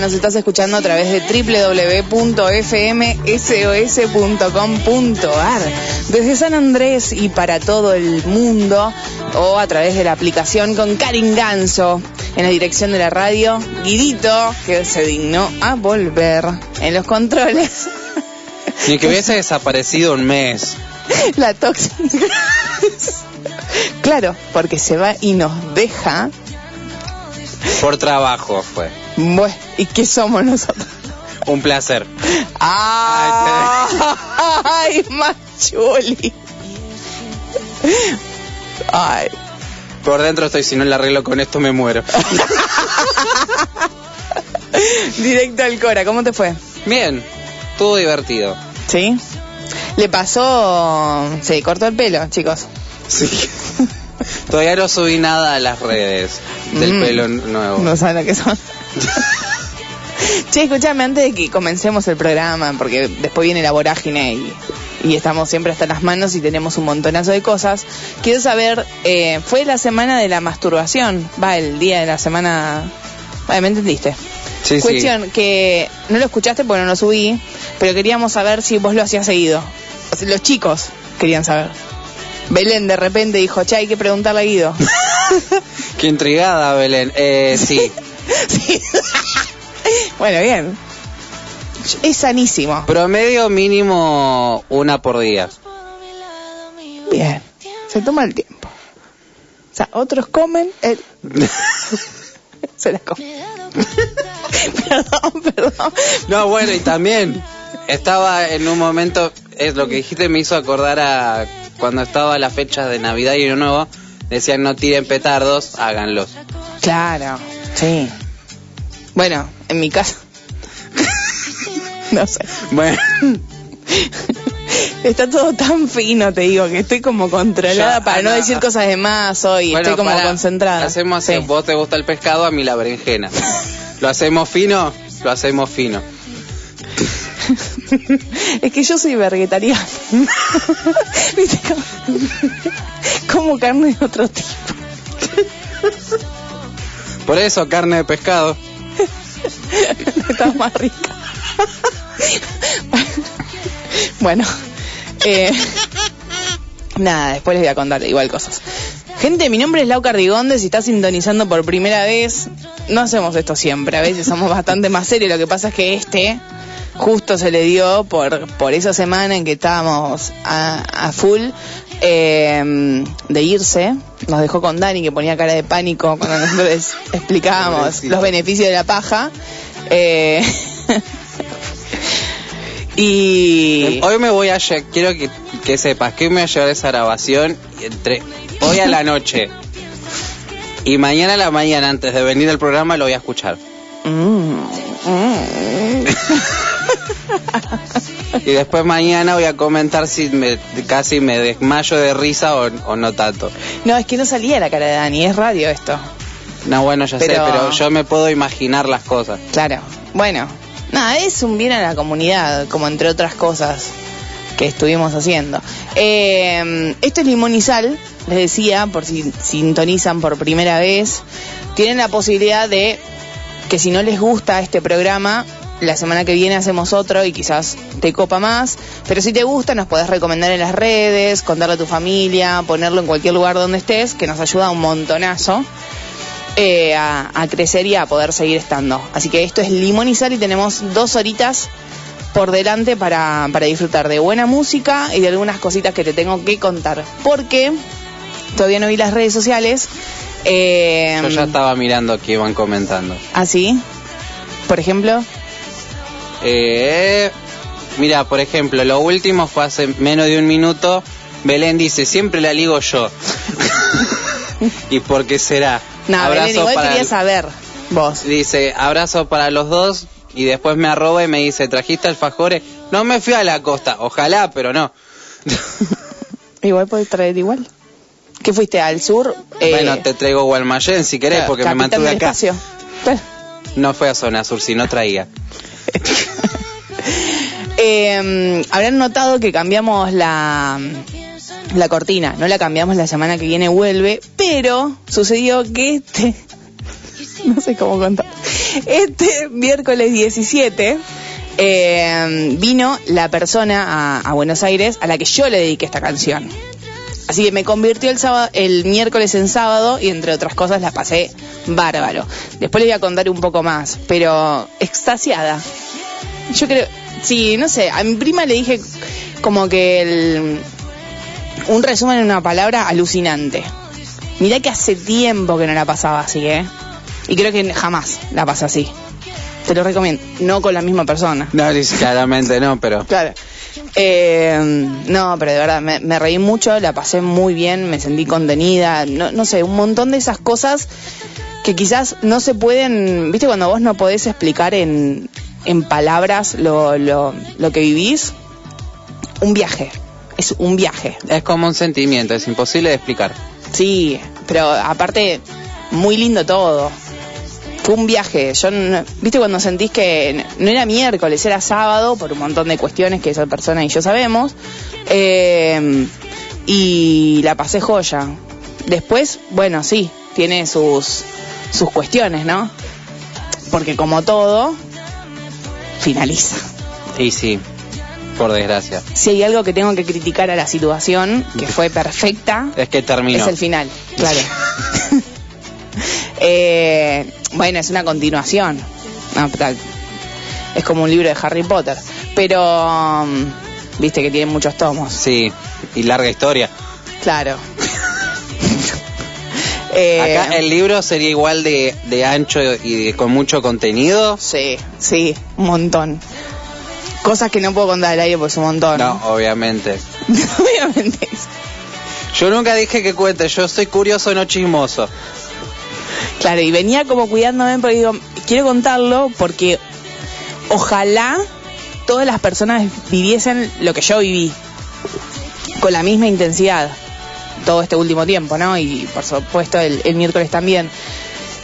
Nos estás escuchando a través de www.fmsos.com.ar desde San Andrés y para todo el mundo o a través de la aplicación con Karin Ganso en la dirección de la radio Guidito que se dignó a volver en los controles. Ni que hubiese desaparecido un mes. la tóxica. Claro porque se va y nos deja. Por trabajo fue. Bueno, ¿y qué somos nosotros? Un placer. ¡Ah! ¡Ay, Machuli! ¡Ay! Por dentro estoy, si no le arreglo con esto me muero. Directo al Cora, ¿cómo te fue? Bien, estuvo divertido. ¿Sí? Le pasó... Se cortó el pelo, chicos. Sí. Todavía no subí nada a las redes del Mm. pelo nuevo. No saben lo que son. che, escúchame, antes de que comencemos el programa, porque después viene la vorágine y, y estamos siempre hasta las manos y tenemos un montonazo de cosas, quiero saber, eh, fue la semana de la masturbación, va, el día de la semana... Vale, ¿me entendiste? Sí, sí. Cuestión que no lo escuchaste porque no lo subí, pero queríamos saber si vos lo hacías seguido. O sea, los chicos querían saber. Belén de repente dijo, che, hay que preguntarle a Guido. Qué intrigada, Belén. Eh, sí. Sí. bueno, bien. Es sanísimo. Promedio mínimo una por día. Bien. Se toma el tiempo. O sea, otros comen, él se la come. perdón, perdón. No, bueno, y también estaba en un momento, es lo que dijiste me hizo acordar a cuando estaba la fecha de Navidad y Año Nuevo, decían no tiren petardos, háganlos. Claro, sí. Bueno, en mi casa. no sé. Bueno, Está todo tan fino, te digo, que estoy como controlada Ya, para no decir cosas de más hoy. bueno, estoy como pará, concentrada. Hacemos Sí. vos te gusta el pescado, a mí la berenjena. ¿Lo hacemos fino? Lo hacemos fino. es que yo soy vegetariana. ¿Viste? Como carne de otro tipo. Por eso, carne de pescado. Está más rica. bueno, eh, nada, después les voy a contar igual cosas. Gente, mi nombre es Lau Cardigonde, si estás sintonizando por primera vez, no hacemos esto siempre, a veces somos bastante más serios, lo que pasa es que este justo se le dio por, por esa semana en que estábamos a full eh, de irse, nos dejó con Dani que ponía cara de pánico cuando nosotros les explicábamos los beneficios de la paja. Eh, y Hoy me voy a quiero que, que sepas que hoy me voy a llevar esa grabación y entre hoy a la noche y mañana a la mañana antes de venir al programa lo voy a escuchar. Mm, mm. Y después mañana voy a comentar si me, casi me desmayo de risa o, o no tanto. No, es que no salía la cara de Dani, es radio esto. No, bueno, ya Pero- sé, pero yo me puedo imaginar las cosas. Claro. Bueno, nada, es un bien a la comunidad, como entre otras cosas que estuvimos haciendo. Eh, esto es limón y sal, les decía, por si sintonizan por primera vez. Tienen la posibilidad de que si no les gusta este programa, la semana que viene hacemos otro y quizás te copa más. Pero si te gusta, nos podés recomendar en las redes, contarle a tu familia, ponerlo en cualquier lugar donde estés, que nos ayuda un montonazo eh, a, a crecer y a poder seguir estando. Así que esto es Limón y Sal y tenemos dos horitas por delante para, para disfrutar de buena música y de algunas cositas que te tengo que contar. Porque todavía no vi las redes sociales. Eh, Yo ya estaba mirando que iban comentando. Así, por ejemplo. Eh, mira, por ejemplo, lo último fue hace menos de un minuto. Belén dice, siempre la ligo yo. ¿Y por qué será? No, Belén, igual para quería saber vos. Dice, abrazo para los dos. Y después me arroba y me dice, ¿trajiste alfajores? No me fui a la costa. Ojalá, pero no. Igual podés traer igual. ¿Qué fuiste al sur? Eh, bueno, te traigo Gualmayén si querés, porque me mantuve acá. No fue a zona sur, si no traía. Eh, habrán notado que cambiamos la, la cortina, no la cambiamos la semana que viene vuelve, pero sucedió que este, no sé cómo contar, este miércoles 17 eh, vino la persona a Buenos Aires a la que yo le dediqué esta canción. Así que me convirtió el, sábado, el miércoles en sábado y entre otras cosas la pasé bárbaro. Después les voy a contar un poco más, pero extasiada. Yo creo, sí, no sé, a mi prima le dije como que el, un resumen en una palabra alucinante. Mirá que hace tiempo que no la pasaba así, ¿eh? Y creo que jamás la pasé así. Te lo recomiendo, no con la misma persona. No, claramente no, pero... Claro. Eh, no, pero de verdad, me, me reí mucho, la pasé muy bien, me sentí contenida, no, no sé, un montón de esas cosas que quizás no se pueden, viste, cuando vos no podés explicar en, en palabras lo, lo, lo que vivís, un viaje, es un viaje. Es como un sentimiento, es imposible de explicar. Sí, pero aparte, muy lindo todo. Fue un viaje. Yo, no- viste, cuando sentís que no era miércoles, era sábado, por un montón de cuestiones que esa persona y yo sabemos. eh, y la pasé joya. Después, bueno, sí, tiene sus, sus cuestiones, ¿no? Porque como todo, finaliza. Y sí, por desgracia. Si hay algo que tengo que criticar a la situación, que fue perfecta, Es que terminó. es el final, claro. Eh, bueno, es una continuación. Es como un libro de Harry Potter. Pero, mm, viste que tiene muchos tomos. Sí, y larga historia. Claro. Eh, Acá el libro sería igual de, de ancho y de- con mucho contenido. Sí, sí, un montón. Cosas que no puedo contar al aire porque es un montón. No, obviamente. Obviamente. Yo nunca dije que cuente, yo soy curioso, no chismoso. Claro, y venía como cuidándome porque digo, quiero contarlo porque ojalá todas las personas viviesen lo que yo viví con la misma intensidad todo este último tiempo, ¿no? Y por supuesto el, el miércoles también.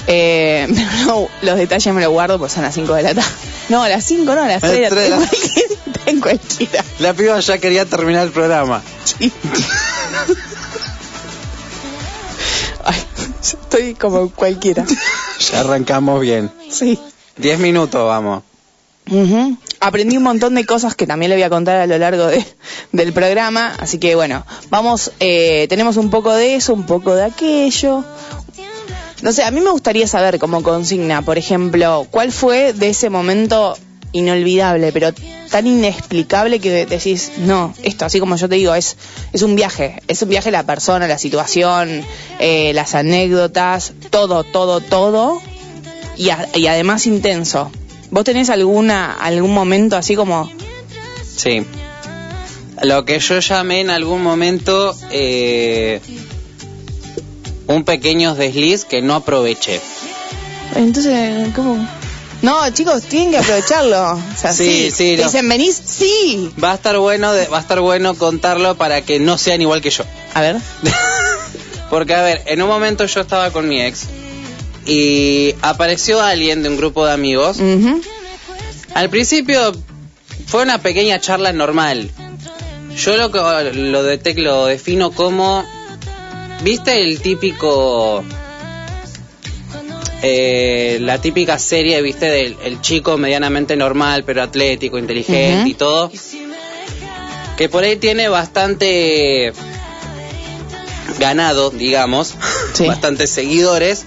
Eh, no, los detalles me los guardo porque son las 5 de la tarde. No, a las 5 no, a las A 3 las de la- tarde. En cualquiera. La piba ya quería terminar el programa. Sí. Estoy como cualquiera. Ya arrancamos bien. Sí. Diez minutos, vamos. Aprendí un montón de cosas que también le voy a contar a lo largo de- del programa, así que bueno, vamos, eh, tenemos un poco de eso, un poco de aquello. No sé, a mí me gustaría saber como consigna, por ejemplo, cuál fue de ese momento inolvidable, pero tan inexplicable que decís, no, esto, así como yo te digo, es, es un viaje, es un viaje la persona, la situación, eh, las anécdotas, todo, todo, todo, y, a- y además intenso. ¿Vos tenés alguna algún momento así como Sí. Lo que yo llamé en algún momento eh, un pequeño desliz que no aproveché. entonces cómo No, chicos, tienen que aprovecharlo. O sea, Sí, sí, sí, no. dicen, ¿venís? Sí. Va a estar bueno, de- va a estar bueno contarlo para que no sean igual que yo. A ver. Porque, a ver, en un momento yo estaba con mi ex y apareció alguien de un grupo de amigos. Al principio fue una pequeña charla normal. Yo lo, que- lo, detec- lo defino como, ¿viste el típico... eh, la típica serie, viste, del el chico medianamente normal, pero atlético, inteligente y todo, que por ahí tiene bastante ganado, digamos, Sí. bastantes seguidores,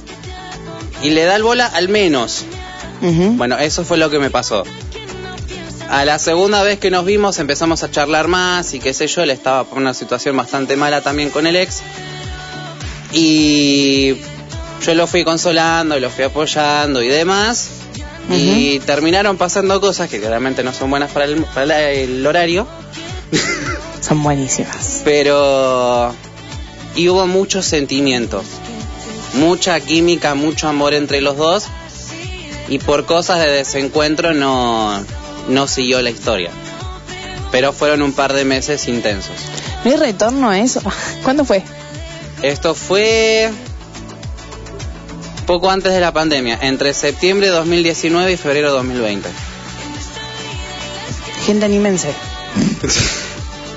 y le da el bola al menos. Bueno, eso fue lo que me pasó. A la segunda vez que nos vimos empezamos a charlar más y qué sé yo, él estaba por una situación bastante mala también con el ex. Y yo lo fui consolando y lo fui apoyando y demás. Y terminaron pasando cosas que claramente no son buenas para el, para el horario. Son buenísimas. Pero... Y hubo muchos sentimientos. Mucha química, mucho amor entre los dos. Y por cosas de desencuentro no, no siguió la historia. Pero fueron un par de meses intensos. ¿No hay retorno a eso? ¿Cuándo fue? Esto fue poco antes de la pandemia, entre septiembre de 2019 y febrero de 2020. Gente animense.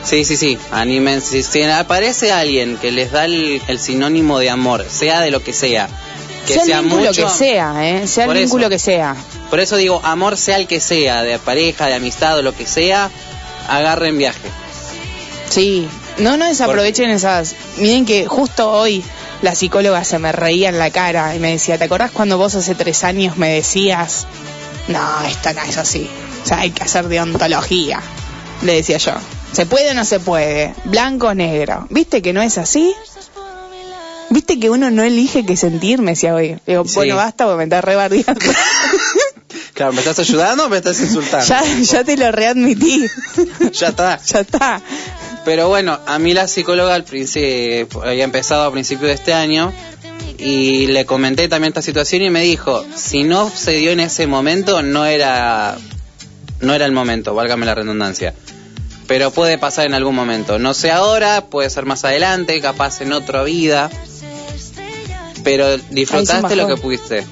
Sí, sí, sí, animen. Si, aparece alguien que les da el, el sinónimo de amor, sea de lo que sea, que sea sea, el vínculo mucho, que sea, ¿eh? Sea el vínculo eso. que sea. Por eso digo, amor sea el que sea, de pareja, de amistad o lo que sea, agarren viaje. Sí. No, no desaprovechen esas. Miren que justo hoy la psicóloga se me reía en la cara y me decía, ¿te acordás cuando vos hace tres años me decías, no, esta no es así? O sea, hay que hacer deontología. Le decía yo. ¿Se puede o no se puede? Blanco o negro. ¿Viste que no es así? ¿Viste que uno no elige qué sentir? Me decía hoy. Digo, Sí. bueno, basta porque me estás rebardeando. Claro, ¿me estás ayudando o me estás insultando? ya, ya te lo readmití. Ya está. ya está. Pero bueno, a mí la psicóloga al principio, había empezado a principio de este año y le comenté también esta situación y me dijo, si no se dio en ese momento, no era, no era el momento, válgame la redundancia. Pero puede pasar en algún momento. No sé ahora, puede ser más adelante, capaz en otra vida. Pero disfrutaste lo que pudiste.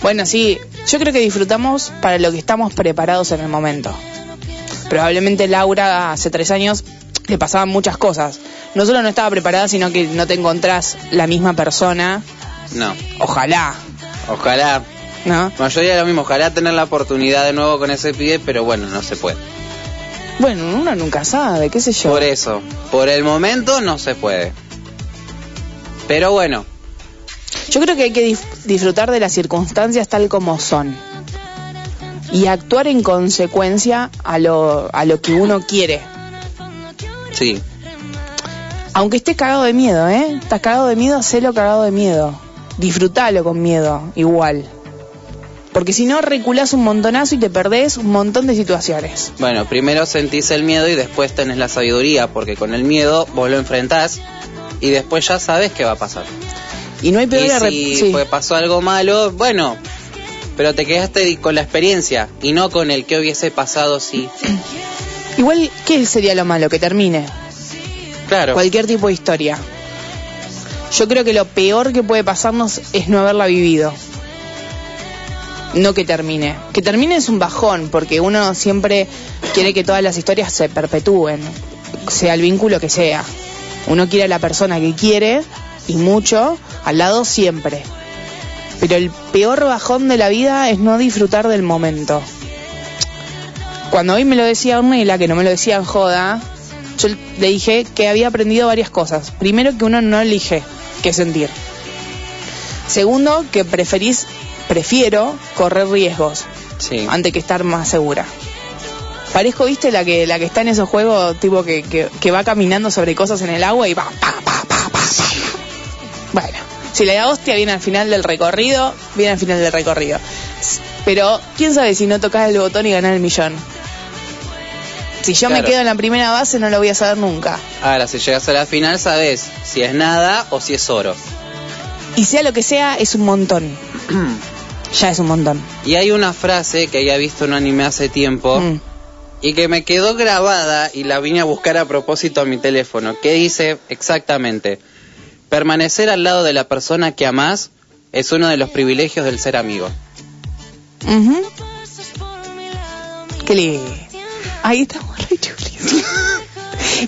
Bueno, sí, yo creo que disfrutamos para lo que estamos preparados en el momento. Probablemente Laura hace tres años le pasaban muchas cosas. No solo no estaba preparada, sino que no te encontrás la misma persona. No, Ojalá, ojalá. ¿no? Mayoría de lo mismo, ojalá tener la oportunidad de nuevo con ese pibe, pero bueno, no se puede. Bueno, uno nunca sabe, qué sé yo. Por eso, por el momento no se puede. Pero bueno, Yo creo que hay que disfrutar de las circunstancias tal como son. Y actuar en consecuencia a lo, a lo que uno quiere. sí, Aunque estés cagado de miedo, ¿eh? Estás cagado de miedo, hacelo cagado de miedo. Disfrutalo con miedo, igual. Porque si no, reculás un montonazo y te perdés un montón de situaciones. bueno, primero sentís el miedo y después tenés la sabiduría, porque con el miedo vos lo enfrentás y después ya sabes qué va a pasar. Y no hay peor Y si sí. fue- pasó algo malo, bueno, pero te quedaste con la experiencia y no con el que hubiese pasado si... Igual, ¿qué sería lo malo? Que termine. Claro, Cualquier tipo de historia. Yo creo que lo peor que puede pasarnos es no haberla vivido. No que termine. Que termine es un bajón, porque uno siempre quiere que todas las historias se perpetúen, sea el vínculo que sea. Uno quiere a la persona que quiere, y mucho, al lado siempre. Pero el peor bajón de la vida es no disfrutar del momento. Cuando hoy me lo decía Ornella, que no me lo decía en joda, yo le dije que había aprendido varias cosas. Primero, que uno no elige qué sentir. Segundo, que preferís, prefiero correr riesgos sí. antes que estar más segura. Parezco, viste, la que, la que está en esos juegos, tipo que, que, que va caminando sobre cosas en el agua y va, pa. Bueno, si la hostia viene al final del recorrido, viene al final del recorrido. Pero, quién sabe si no tocas el botón y ganás el millón. Si yo me quedo en la primera base, no lo voy a saber nunca. Ahora, si llegas a la final, sabes si es nada o si es oro. Y sea lo que sea, es un montón. ya es un montón. Y hay una frase que había visto en un anime hace tiempo Mm. y que me quedó grabada y la vine a buscar a propósito a mi teléfono, que dice exactamente, permanecer al lado de la persona que amás es uno de los privilegios del ser amigo. Ujú. Qué lindo. Ahí estamos re chulis.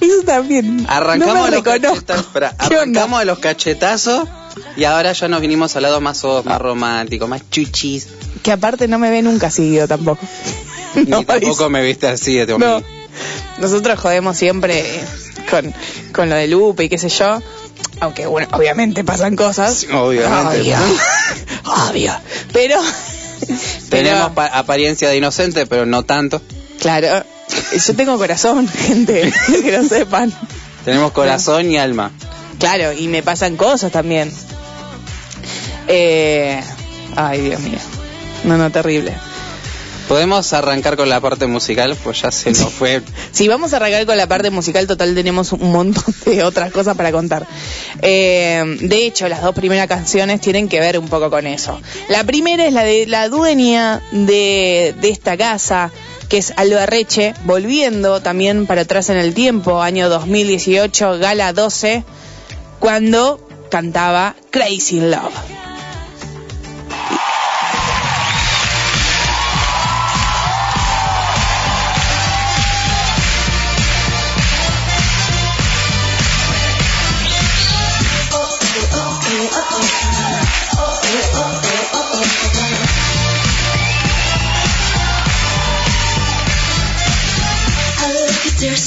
Eso también. Arrancamos, no los reconozco. cachetazos, espera, ¿Qué onda? arrancamos de los cachetazos y ahora ya nos vinimos al lado más soft, más romántico, más chuchis. Que aparte no me ve nunca seguido tampoco. No, Ni tampoco me viste así de tu No. Nosotros jodemos siempre con, con lo de Lupe y qué sé yo. Aunque, bueno, obviamente pasan cosas. Obviamente. Obvio. Obvio. Pero. Tenemos pero, pa- apariencia de inocente, pero no tanto. Claro. Yo tengo corazón, gente. que lo sepan. Tenemos corazón y alma. Claro, y me pasan cosas también. Eh, ay, Dios mío. No, no, terrible. Podemos arrancar con la parte musical, pues ya se nos fue. Si vamos a arrancar con la parte musical, total tenemos un montón de otras cosas para contar. Eh, de hecho, las dos primeras canciones tienen que ver un poco con eso. La primera es la de la dueña de, de esta casa, que es Alba Reche, volviendo también para atrás en el tiempo, año 2018, Gala 12, cuando cantaba Crazy Love.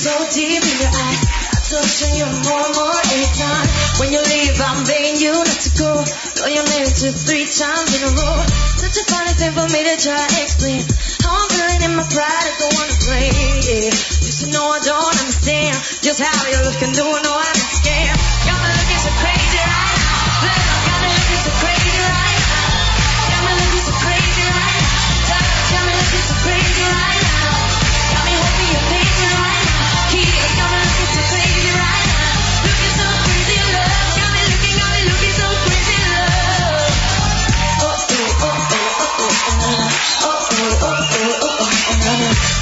So deep in your eyes. I touch you more and more every time. When you leave, I'm begging you not to go. Call your name two, three times in a row. Such a funny thing for me to try to explain. How I'm feeling in my pride, I don't wanna play. Yeah. You should know I don't understand just how you look and do know I'm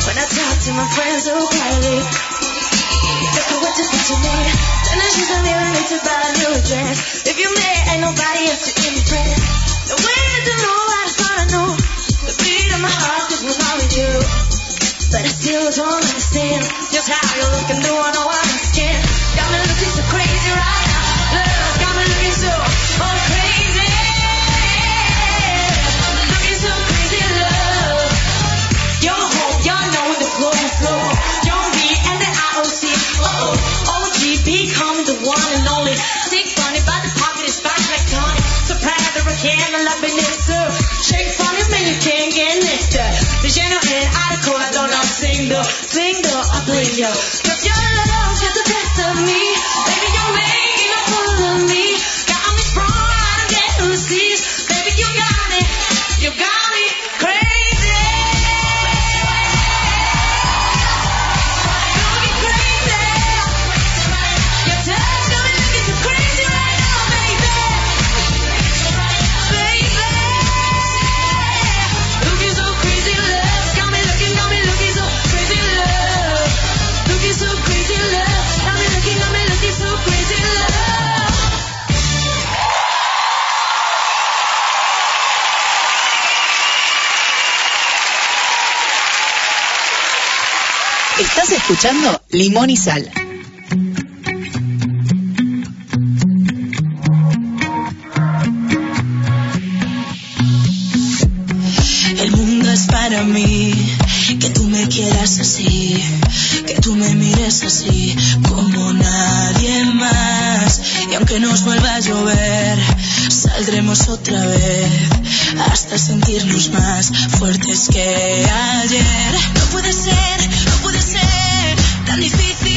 When I talk to my friends so quietly, look at what just what you need. Then I tell me I need to buy a new dress. If you met, ain't nobody else to impress. The way to know, I just wanna know the beat of my heart 'cause wrong with you? But I still don't understand just how you look and do I know I'm scared. Got me looking so crazy right Yo. Estás escuchando Limón y Sal. El mundo es para mí, que tú me quieras así, que tú me mires así como nadie más. Y aunque nos vuelva a llover, saldremos otra vez hasta sentirnos más fuertes que ayer. No puede ser, no puede ser tan difícil.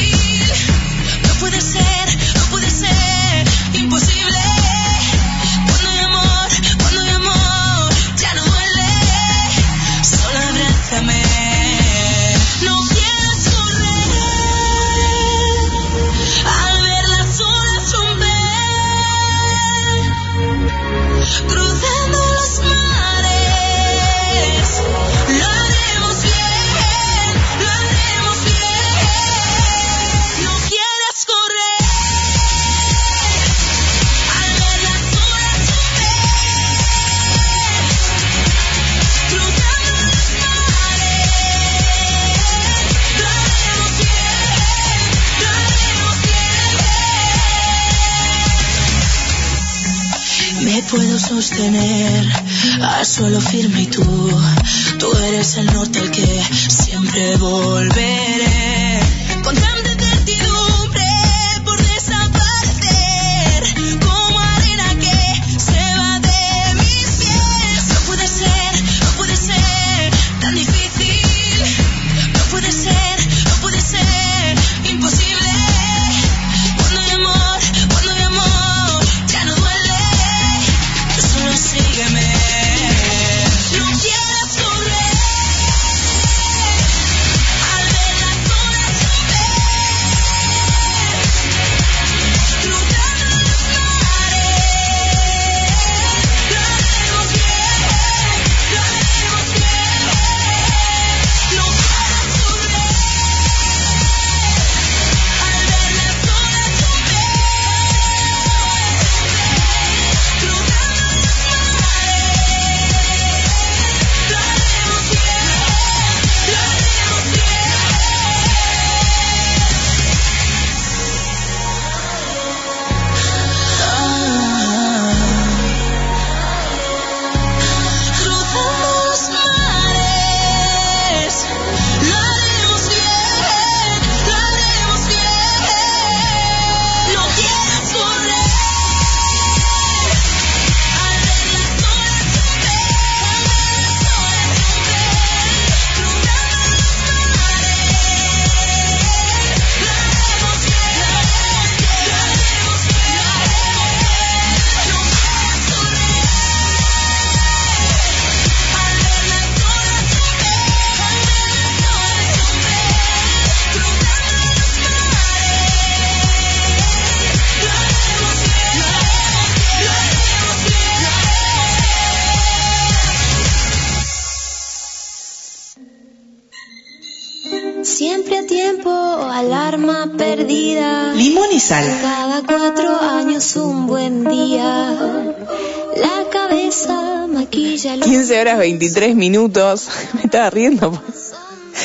23 minutos. Me estaba riendo. pues.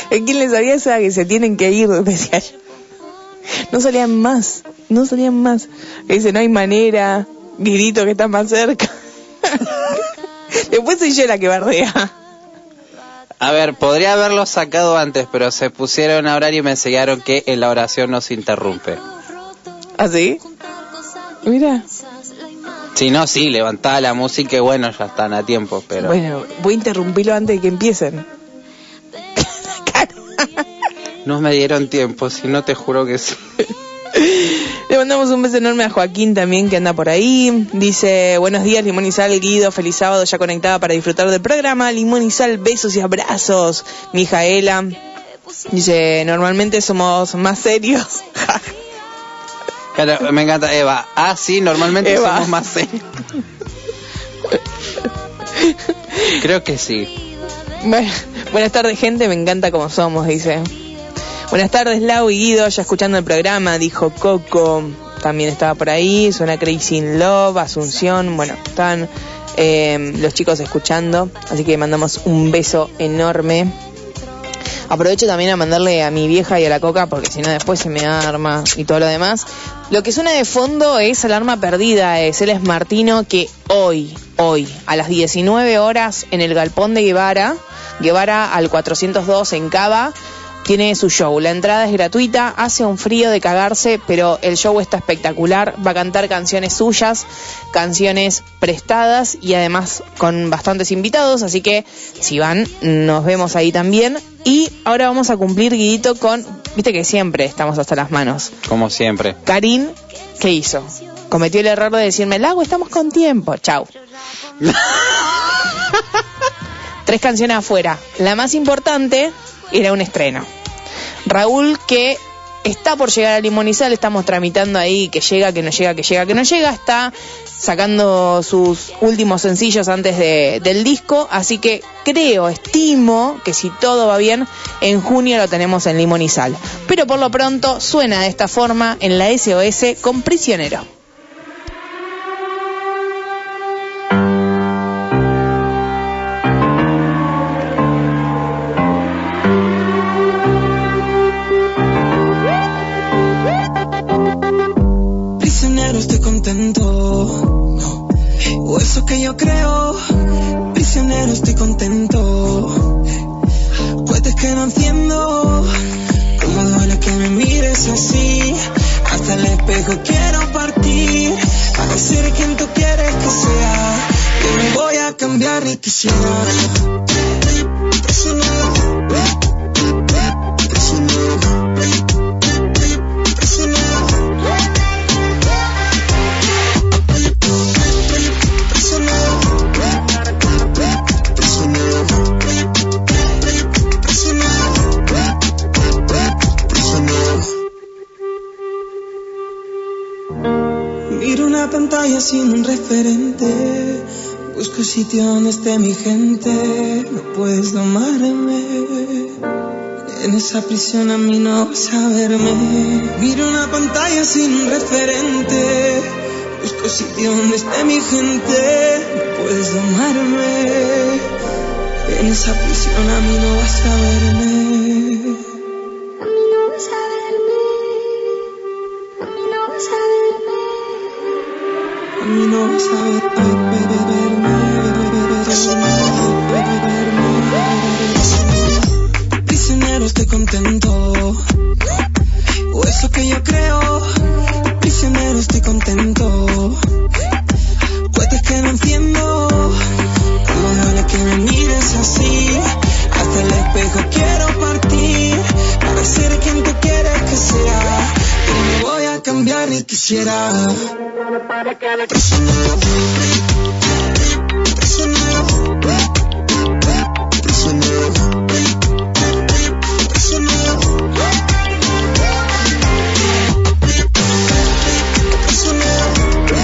¿A quién les sabía esa que se tienen que ir? Decía yo. No salían más. No salían más. Dice, no hay manera. Guidito que está más cerca. Después soy yo la que bardea. A ver, podría haberlo sacado antes, pero se pusieron a orar y me enseñaron que en la oración no se interrumpe. ¿Así? Mira. Si no, sí, levantaba la música y bueno, ya están a tiempo, pero... Bueno, voy a interrumpirlo antes de que empiecen. No me dieron tiempo, si no te juro que sí. Le mandamos un beso enorme a Joaquín también que anda por ahí. Dice, buenos días Limón y Sal, Guido, feliz sábado ya conectada para disfrutar del programa. Limón y Sal, besos y abrazos. Mijaela. Dice, normalmente somos más serios. Me encanta Eva. Ah, sí, normalmente Eva. somos más serios. Creo que sí. Bueno, buenas tardes gente, me encanta como somos, dice. Buenas tardes Lau y Guido, ya escuchando el programa, dijo Coco. También estaba por ahí, suena Crazy in Love, Asunción, bueno, están eh, los chicos escuchando, así que mandamos un beso enorme. Aprovecho también a mandarle a mi vieja y a la coca porque si no después se me arma y todo lo demás. Lo que suena de fondo es Alarma Perdida, es Celes Martino que hoy, hoy, a las 19 horas en el Galpón de Guevara, Guevara al 402 en Cava, tiene su show. La entrada es gratuita, hace un frío de cagarse, pero el show está espectacular. Va a cantar canciones suyas, canciones prestadas y además con bastantes invitados. Así que si van, nos vemos ahí también. Y ahora vamos a cumplir, Guidito, con. Viste que siempre estamos hasta las manos. Como siempre. Karin, ¿qué hizo? Cometió el error de decirme, Lago, estamos con tiempo. Chau. Tres canciones afuera. La más importante era un estreno. Raúl, que está por llegar a Limonizal, estamos tramitando ahí que llega, que no llega, que llega, que no llega, está sacando sus últimos sencillos antes de- del disco, así que creo, estimo que si todo va bien, en junio lo tenemos en Limonizal. Pero por lo pronto suena de esta forma en la SOS con Prisionero. creo. Prisionero, estoy contento. Puedes que no enciendo. Como duele que me mires así. Hasta el espejo quiero partir. Para ser quien tú quieres que sea. Yo no voy a cambiar ni quisiera. Sitio donde esté mi gente. No puedes domarme. En esa prisión a mí no vas a verme. Miro una pantalla sin un referente. Busco sitio donde esté mi gente. No puedes domarme. En esa prisión a mí no vas a verme. A mí no vas a verme. A mí no vas a verme. A mí no vas a ver, Prisionero estoy contento. O eso que yo creo. Prisionero estoy contento. Cohetes que no enciendo. Como duele que me mires así. Hasta el espejo quiero partir. Para ser quien tú quieres que sea. Que no voy a cambiar ni quisiera. Prisionero. Prisionero. Prisionero. Prisionero. Prisionero. Prisionero. Prisionero.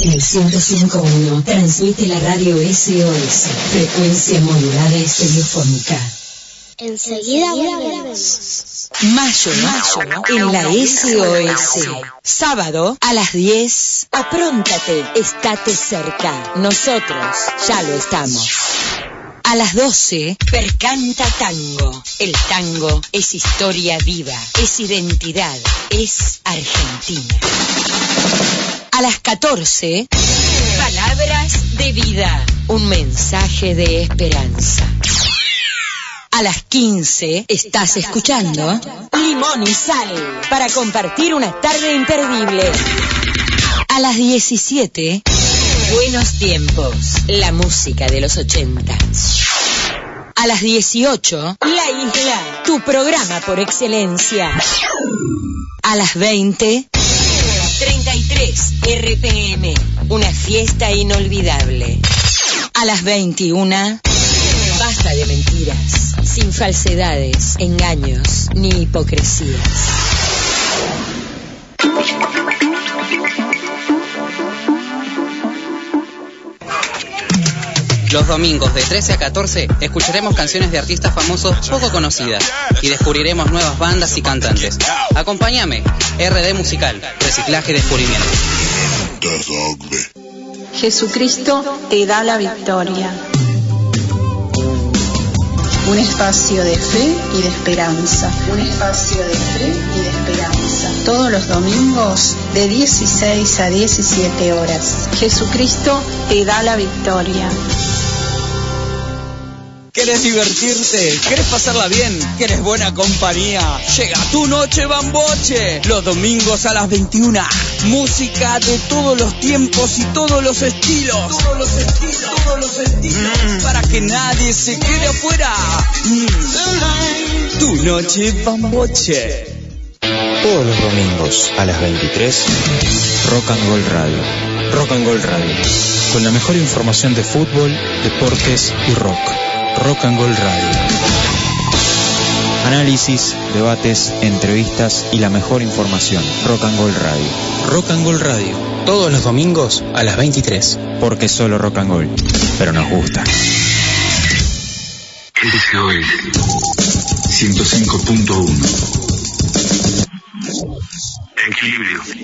En el 105.1 transmite la radio SOS, frecuencia modulada estereofónica. Enseguida volvemos. Mayo, mayo, en la SOS. Sábado a las 10. Apróntate, estate cerca. Nosotros ya lo estamos. A las 12, Percanta Tango. El tango es historia viva, es identidad, es Argentina. A las 14, Palabras de vida. Un mensaje de esperanza. A las 15 estás escuchando Limón y Sal para compartir una tarde imperdible. A las 17 Buenos tiempos, la música de los 80. A las 18 La Isla, tu programa por excelencia. A las 20 33 RPM, una fiesta inolvidable. A las 21 Basta de mentiras, sin falsedades, engaños ni hipocresías. Los domingos de 13 a 14 escucharemos canciones de artistas famosos poco conocidas y descubriremos nuevas bandas y cantantes. Acompáñame, RD Musical, Reciclaje y Descubrimiento. Jesucristo te da la victoria. Un espacio de fe y de esperanza. Un espacio de fe y de esperanza. Todos los domingos de 16 a 17 horas. Jesucristo te da la victoria. ¿Querés divertirte? ¿Querés pasarla bien? ¿Querés buena compañía? Llega tu noche bamboche. Los domingos a las 21. Música de todos los tiempos y todos los estilos. Todos los estilos, todos los estilos. Para que nadie se quede afuera. Mm. Tu noche bamboche. Todos los domingos a las 23, Rock and Roll Radio. Rock and Roll Radio. Con la mejor información de fútbol, deportes y rock. Rock and Roll Radio. Análisis, debates, entrevistas y la mejor información. Rock and Roll Radio. Rock and Roll Radio. Todos los domingos a las 23. Porque solo rock and roll. Pero nos gusta. RKOL 105.1 Equilibrio.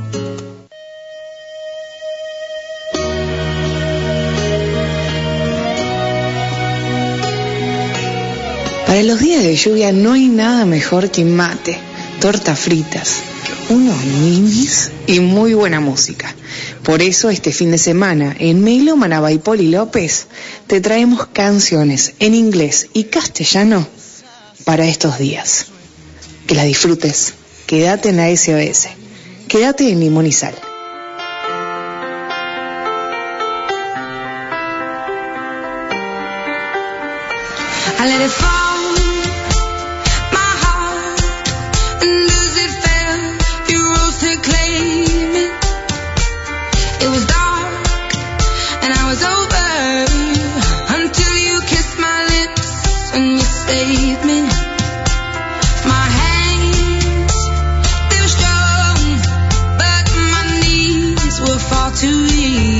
Para los días de lluvia no hay nada mejor que mate, tortas fritas, unos ninis y muy buena música. Por eso este fin de semana en Melómana by Poli López te traemos canciones en inglés y castellano para estos días. Que las disfrutes. Quédate en la SOS. Quédate en Limón y Sal. to eat.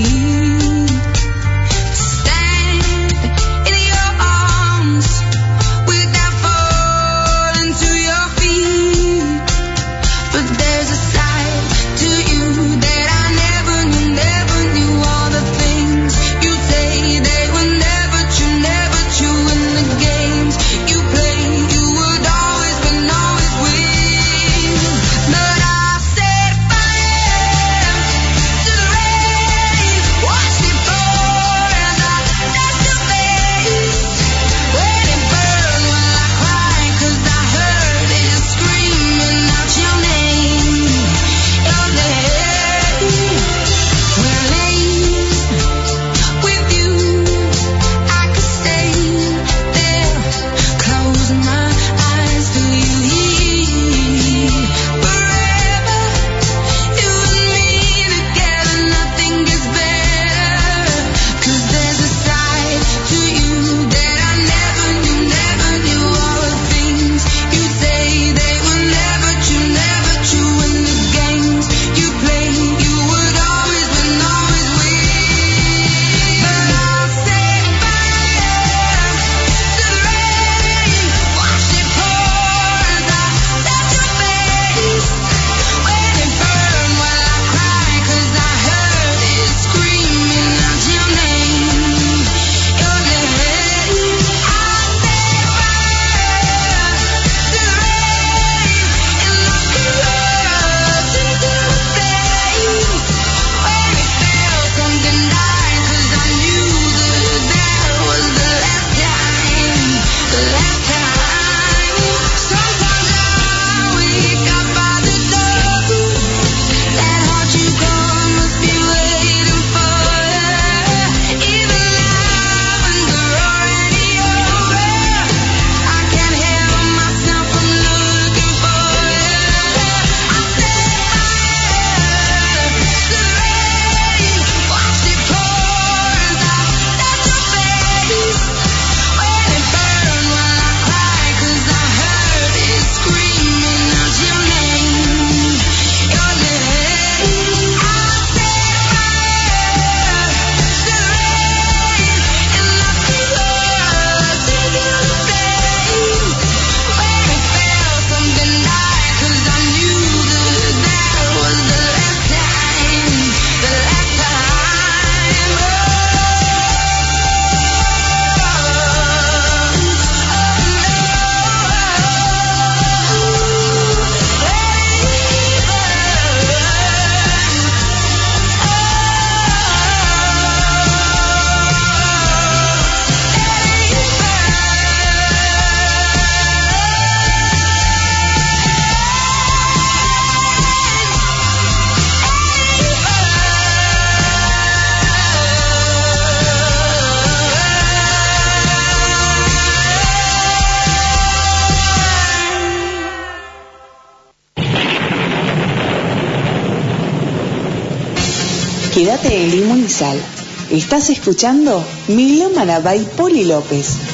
Estás escuchando Milómana by Poli López.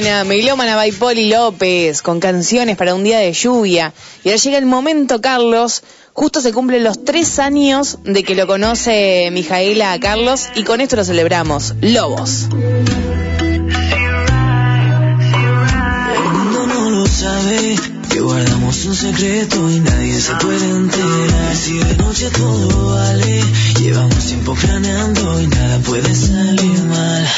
buena, Melómana by Poli López, con canciones para un día de lluvia. Y ahora llega el momento, Carlos. Justo se cumplen los tres años de que lo conoce Mijaela a Carlos y con esto lo celebramos. Lobos. El mundo no lo sabe, que guardamos un secreto y nadie se puede enterar. Si de noche todo vale, llevamos tiempo planeando y nada puede salir mal.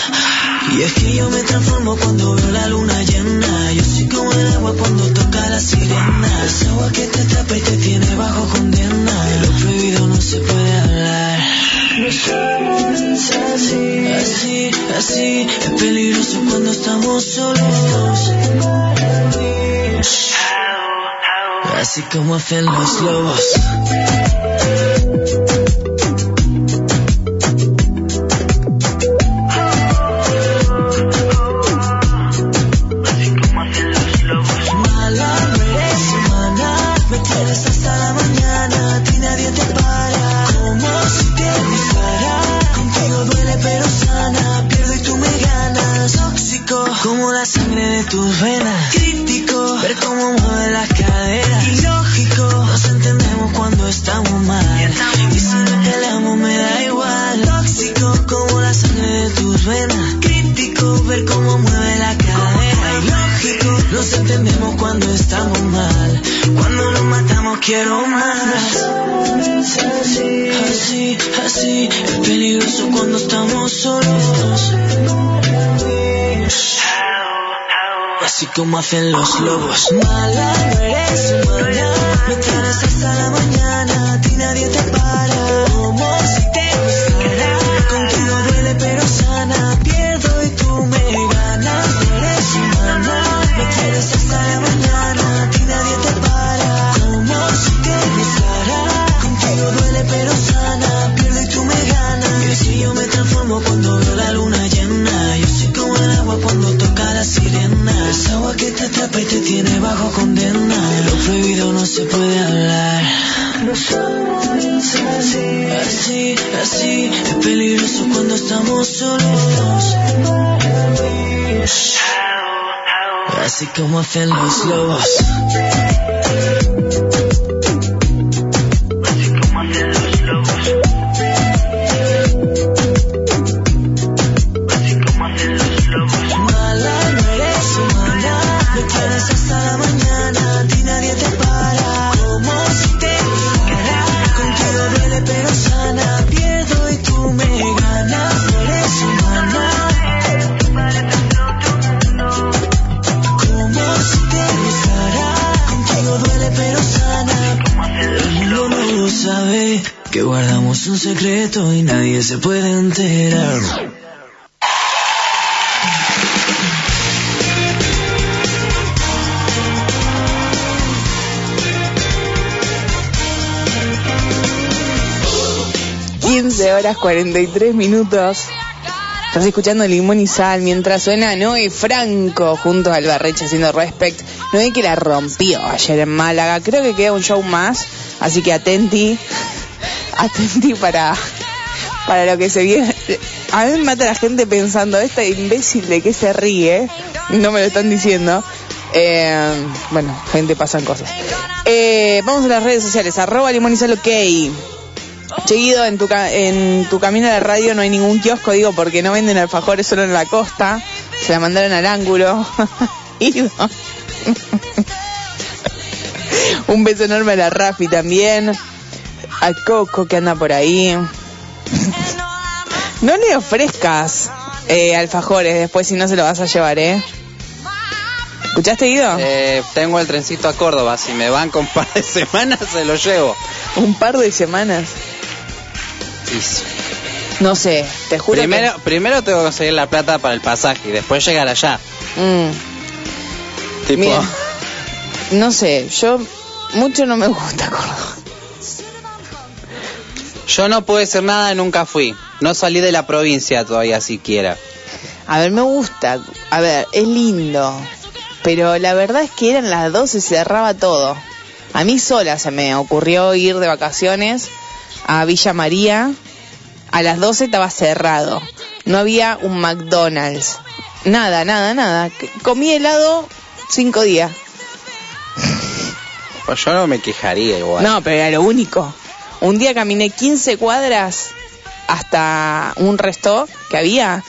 Y es que yo me transformo cuando veo la luna llena. Yo soy como el agua cuando toca la sirena. Esa agua que te tapa y te tiene bajo condena. De lo prohibido no se puede hablar. Nos amamos así, así, así. Es peligroso cuando estamos solos. Así como hacen los lobos. Hacen los lobos. Mala, no eres humana. Me tienes hasta la mañana, se puede enterar. Mm. 15 horas 43 minutos. Estás escuchando Limón y Sal mientras suena Noé Franco junto al Barreche haciendo Respect. Noé que la rompió ayer en Málaga. Creo que queda un show más, así que atenti. Atenti para, para lo que se viene. A mí me mata la gente pensando, esta imbécil de que se ríe. No me lo están diciendo. Eh, bueno, gente, pasan cosas. Eh, vamos a las redes sociales. Arroba Limón y. Seguido en tu, en tu camino a la radio no hay ningún kiosco, digo, porque no venden alfajores solo en la costa. Se la mandaron al ángulo. Un beso enorme a la Rafi también. A Coco que anda por ahí. No le ofrezcas eh, alfajores después si no se lo vas a llevar, ¿eh? ¿Escuchaste, Guido? Eh, tengo el trencito a Córdoba. Si me van con un par de semanas, se lo llevo. Un par de semanas. No sé, te juro Primero, primero tengo que conseguir la plata para el pasaje y después llegar allá. Mm, Tipo, Mira. no sé, yo... Mucho no me gusta Córdoba. Yo no puedo decir nada, nunca fui. No salí de la provincia todavía siquiera. A ver, me gusta. A ver, es lindo. Pero la verdad es que eran las 12 y se cerraba todo. A mí sola se me ocurrió ir de vacaciones a Villa María. A las 12 estaba cerrado. No había un McDonald's. Nada, nada, nada. Comí helado cinco días. Pues yo no me quejaría igual. No, pero era lo único. Un día caminé 15 cuadras hasta un resto que había,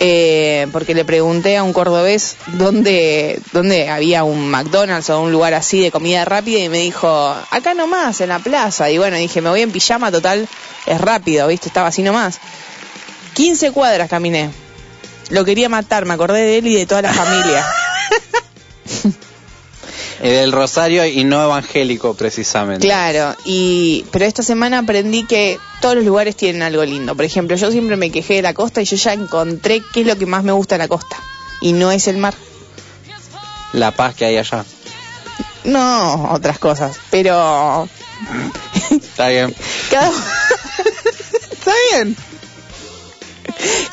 eh, porque le pregunté a un cordobés dónde, dónde había un McDonald's o un lugar así de comida rápida y me dijo, acá nomás, en la plaza. Y bueno, dije, me voy en pijama, total, es rápido, ¿viste? Estaba así nomás. 15 cuadras caminé. Lo quería matar, me acordé de él y de toda la familia. Eh, del Rosario y no evangélico, precisamente. Claro, y pero esta semana aprendí que todos los lugares tienen algo lindo. Por ejemplo, yo siempre me quejé de la costa y yo ya encontré qué es lo que más me gusta en la costa. Y no es el mar. La paz que hay allá. No, otras cosas. Pero Está bien. cada Está bien.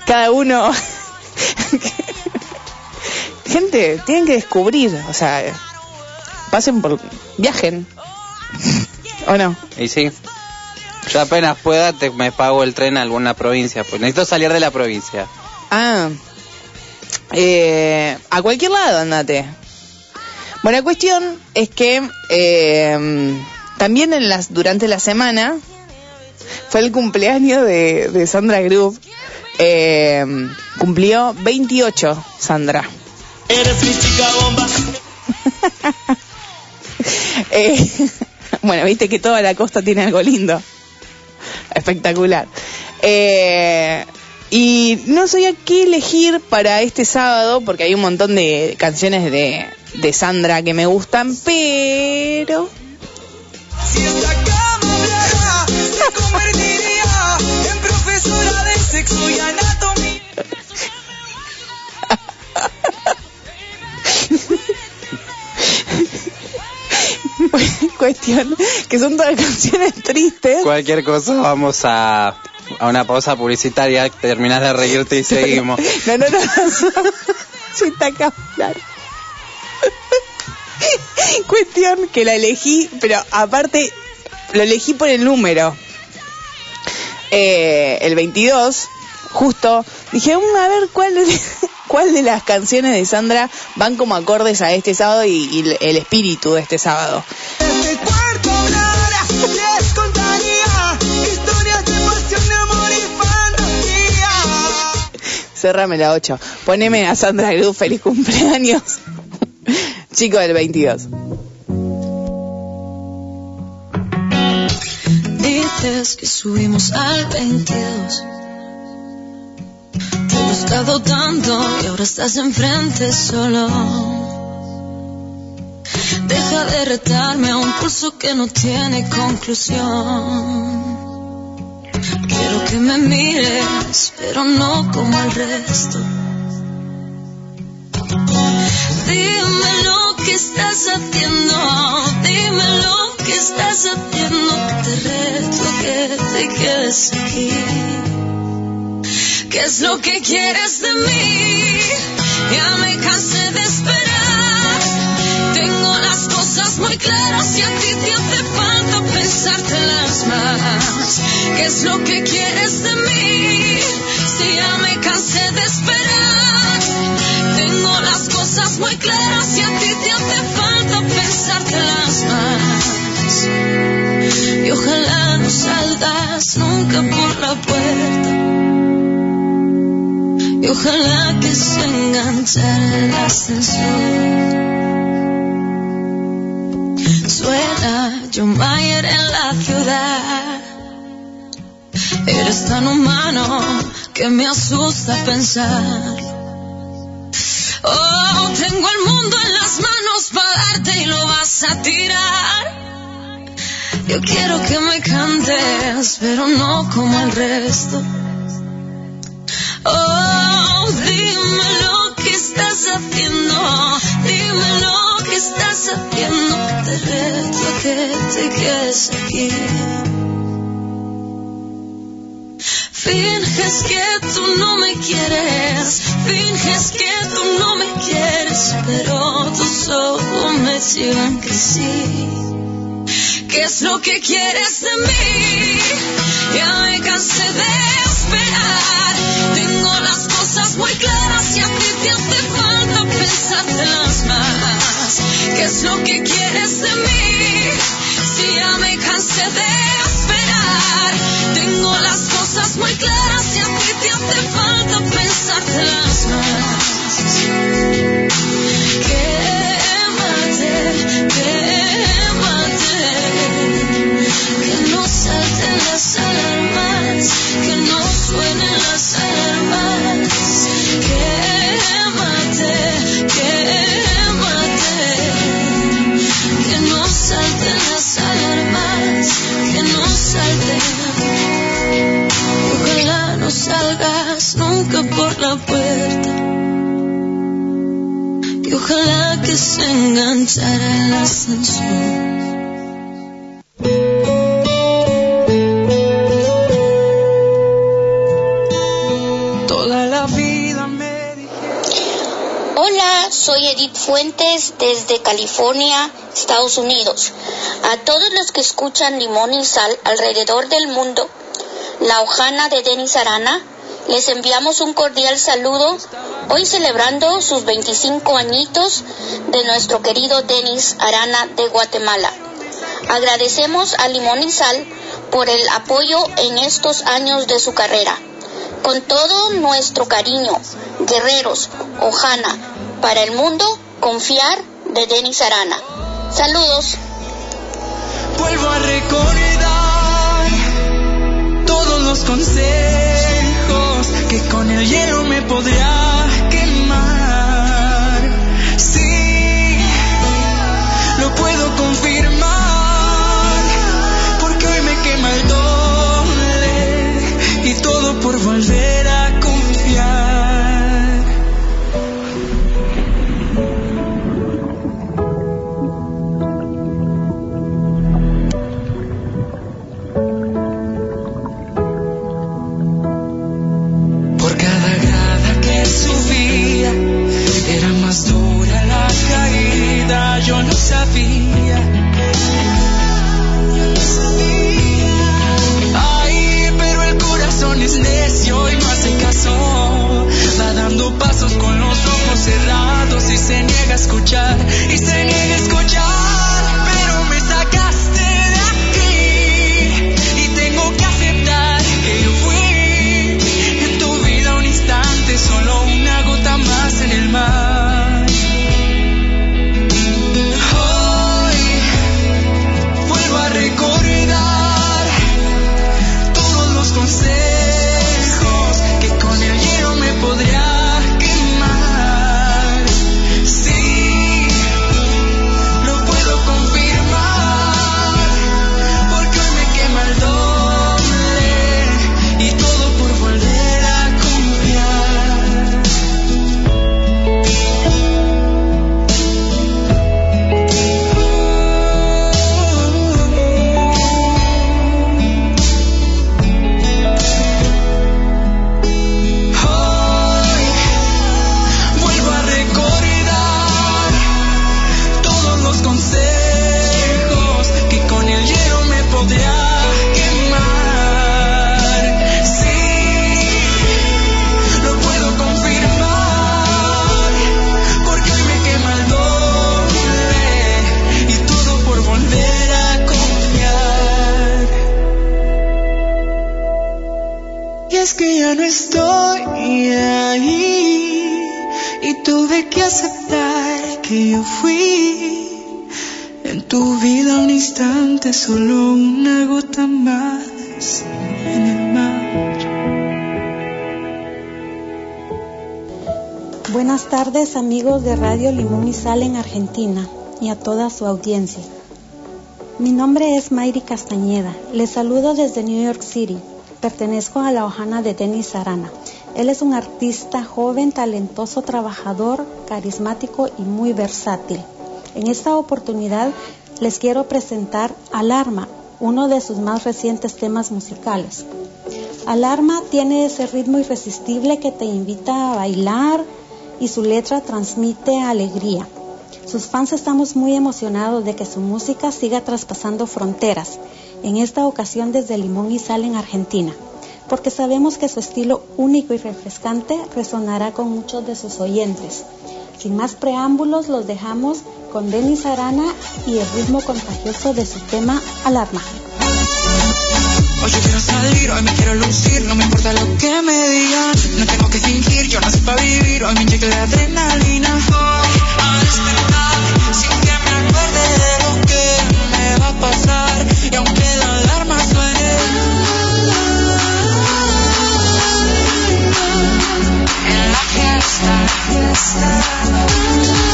Cada uno Gente, tienen que descubrir, o sea, pasen por viajen. ¿O no? Y sí. Yo apenas pueda te, me pago el tren a alguna provincia. Pues necesito salir de la provincia. Ah, eh, a cualquier lado andate. Bueno, la cuestión es que eh, también en las, durante la semana fue el cumpleaños de, de Sandra Group. Eh, cumplió 28, Sandra. Eres mi chica bomba. Eh, bueno, viste que toda la costa tiene algo lindo. Espectacular. Eh, y no sabía qué elegir para este sábado, porque hay un montón de canciones de, de Sandra que me gustan, pero... Si esta cama hablara, se convertiría en profesora de sexo y anatomía. Cuestión, que son todas canciones tristes. Cualquier cosa, vamos a, a una pausa publicitaria, terminas de reírte y seguimos. No, no, no. no. Claro. Cuestión que la elegí, pero aparte lo elegí por el número. Eh, el 22, justo, dije, "Mm, a ver cuál de, cuál de las canciones de Sandra van como acordes a este sábado y, y el espíritu de este sábado. Este cuerpo hablara, les contaría historias de pasión, de amor y fantasía. Cerrame la 8. Poneme a Sandra Cruz, feliz cumpleaños. Chico del 22. Dices que subimos al 22. Buscado tanto y ahora estás enfrente solo. Deja de retarme a un pulso que no tiene conclusión. Quiero que me mires, pero no como el resto. Dime lo que estás haciendo, dime lo que estás haciendo. Te reto que te quedes aquí. ¿Qué es lo que quieres de mí? Ya me cansé de esperar. Tengo las cosas muy claras y a ti te hace falta pensártelas más. ¿Qué es lo que quieres de mí? Si ya me cansé de esperar. Tengo las cosas muy claras y a ti te hace falta pensártelas más. Y ojalá no salgas nunca por la puerta. Ojalá que se enganchara el ascensor. Suena John Mayer en la ciudad. Eres tan humano que me asusta pensar. Oh, tengo el mundo en las manos para darte y lo vas a tirar. Yo quiero que me cantes, pero no como el resto. Oh, dime lo que estás haciendo, dime lo que estás haciendo. Te reto a que te quedes aquí. Finges que tú no me quieres, finges que tú no me quieres, pero tus ojos me siguen que sí. ¿Qué es lo que quieres de mí? Ya me cansé de esperar. Tengo las cosas muy claras y a ti te hace falta pensártelas más. ¿Qué es lo que quieres de mí? Si ya me cansé de esperar. Tengo las cosas muy claras y a ti te hace falta pensártelas más. Quémate, quémate. Que no salten las alarmas, que no suenen las alarmas. Salgas nunca por la puerta. Y ojalá que se enganchara el ascensor. Soy Edith Fuentes desde California, Estados Unidos. A todos los que escuchan Limón y Sal alrededor del mundo, la hojana de Denis Arana, les enviamos un cordial saludo hoy celebrando sus 25 añitos de nuestro querido Denis Arana de Guatemala. Agradecemos a Limón y Sal por el apoyo en estos años de su carrera. Con todo nuestro cariño, guerreros, Ojana, para el mundo, confiar de Denis Arana. Saludos. vuelvo a los consejos que con el hielo me podría Va dando pasos con los ojos cerrados y se niega a escuchar. Y se niega fui en tu vida un instante, solo una gota más en el mar. Buenas tardes amigos de Radio Limón y Sal en Argentina y a toda su audiencia. Mi nombre es Mayri Castañeda. Les saludo desde New York City. Pertenezco a la hojana de Denis Arana. Él es un artista joven, talentoso, trabajador, carismático y muy versátil. En esta oportunidad les quiero presentar Alarma, uno de sus más recientes temas musicales. Alarma tiene ese ritmo irresistible que te invita a bailar y su letra transmite alegría. Sus fans estamos muy emocionados de que su música siga traspasando fronteras, en esta ocasión desde Limón y Sal en Argentina, porque sabemos que su estilo único y refrescante resonará con muchos de sus oyentes. Sin más preámbulos, los dejamos con Denis Arana y el ritmo contagioso de su tema Alarma. Hoy yo quiero salir, hoy me quiero lucir, no me importa lo que me digan. No tengo que fingir, yo nací para vivir, hoy me inyecto de adrenalina. Voy a despertar sin que me acuerde de lo que me va a pasar. Y aunque en la fiesta, hasta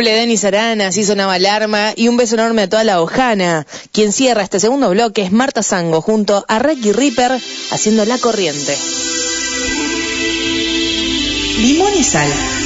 Cumple, Denis Arana, así sonaba alarma. Y un beso enorme a toda la Ojana. Quien cierra este segundo bloque es Marta Sango junto a Recky Ripper haciendo la corriente. Limón y sal.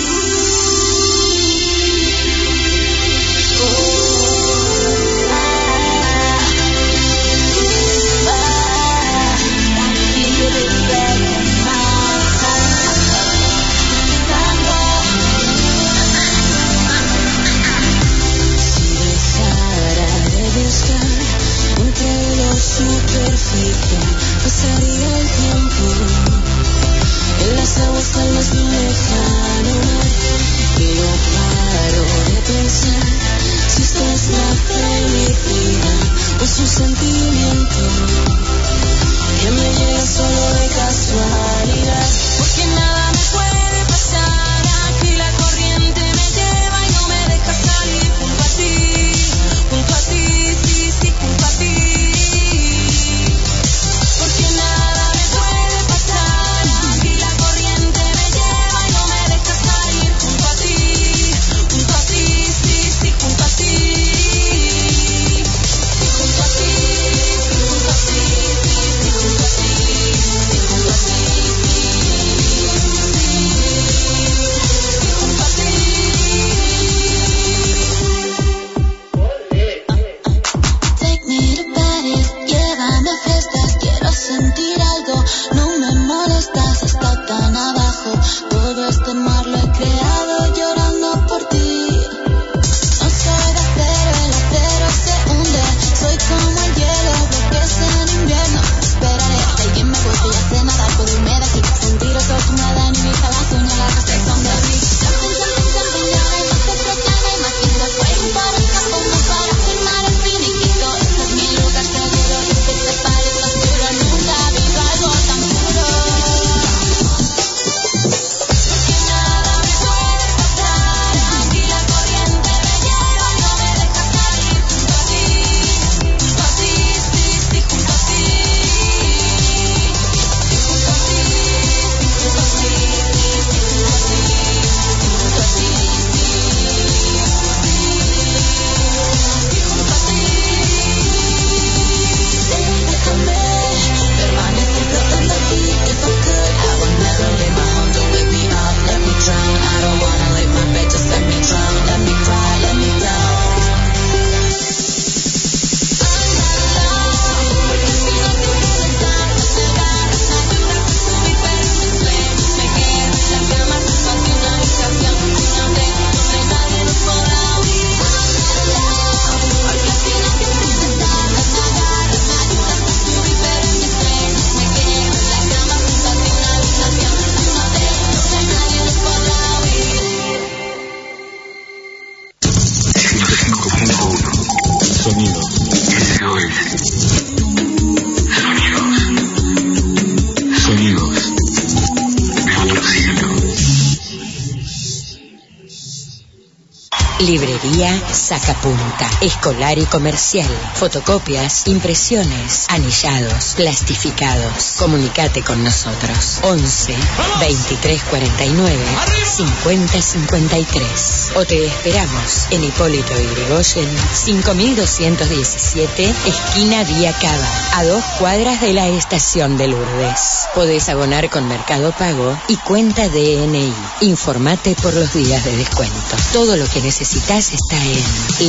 Escolar y comercial. Fotocopias, impresiones, anillados, plastificados. Comunicate con nosotros. 11 23 49 50 53. O te esperamos en Hipólito Yrigoyen 5217, esquina Vía Cava, a dos cuadras de la estación de Lourdes. Podés abonar con Mercado Pago y cuenta DNI. Informate por los días de descuento. Todo lo que necesitas está en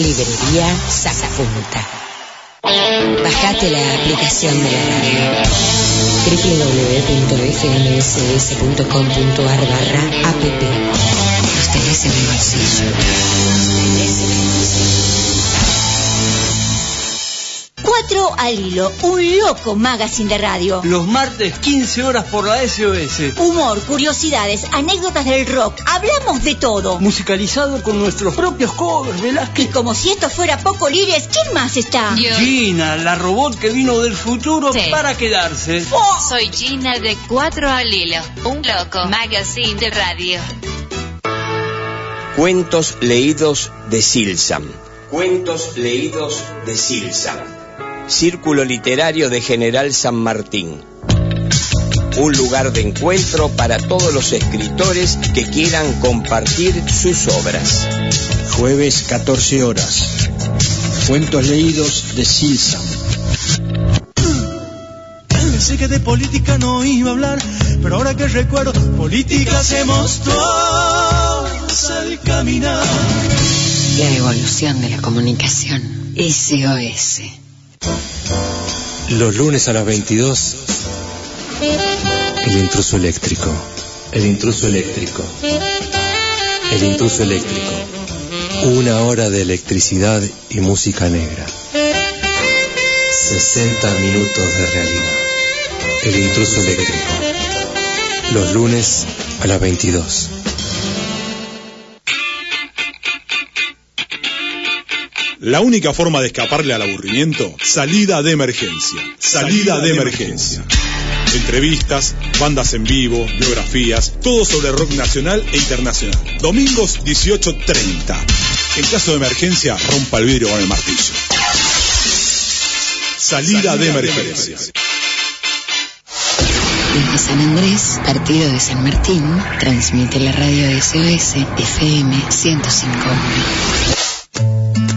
Librería Sacapunta. Bajate la aplicación de la radio www.fmss.com.ar barra app. El bolsillo. 4 al hilo, un loco magazine de radio. Los martes 15 horas por la SOS. Humor, curiosidades, anécdotas del rock. Hablamos de todo. Musicalizado con nuestros propios covers, Velázquez. Y como si esto fuera poco lires, ¿quién más está? Gina, la robot que vino del futuro Sí. para quedarse. Soy Gina de 4 al hilo, un loco magazine de radio. Cuentos leídos de Silsam. Cuentos leídos de Silsam. Círculo Literario de General San Martín. un lugar de encuentro para todos los escritores que quieran compartir sus obras. Jueves 14 horas. Cuentos leídos de Silsam. Pensé que de política no iba a hablar, pero ahora que recuerdo, política hacemos todos al caminar. La evolución de la comunicación. SOS. Los lunes a las 22, el intruso eléctrico. El intruso eléctrico. El intruso eléctrico. Una hora de electricidad y música negra. 60 minutos de realidad. El intruso eléctrico. Los lunes a las 22. La única forma de escaparle al aburrimiento, salida de emergencia. Salida de emergencia. Entrevistas, bandas en vivo, biografías, todo sobre rock nacional e internacional. Domingos 18.30. En caso de emergencia, rompa el vidrio con el martillo. Salida de emergencia. Desde San Andrés, partido de San Martín, transmite la radio SOS FM 105.1.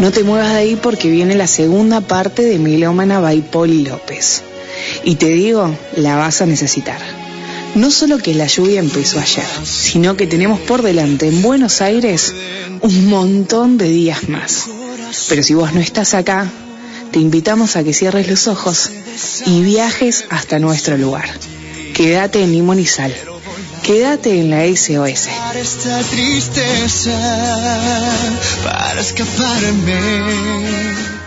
No te muevas de ahí porque viene la segunda parte de Melómana by Poli López. Y te digo, la vas a necesitar. No solo que la lluvia empezó ayer, sino que tenemos por delante en Buenos Aires un montón de días más. Pero si vos no estás acá, te invitamos a que cierres los ojos y viajes hasta nuestro lugar. Quédate en Limón y Sal. Quédate en la SOS. Para esta tristeza, para escaparme.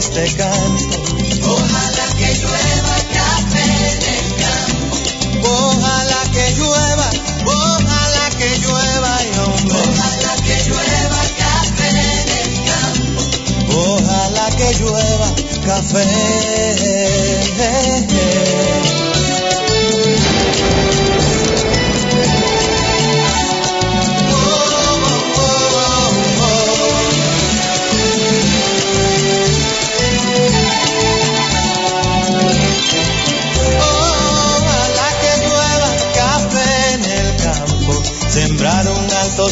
Este canto. Ojalá que llueva café en el campo. Ojalá que llueva, ojalá que llueva, ay, hombre. Ojalá que llueva café en el campo. Ojalá que llueva café.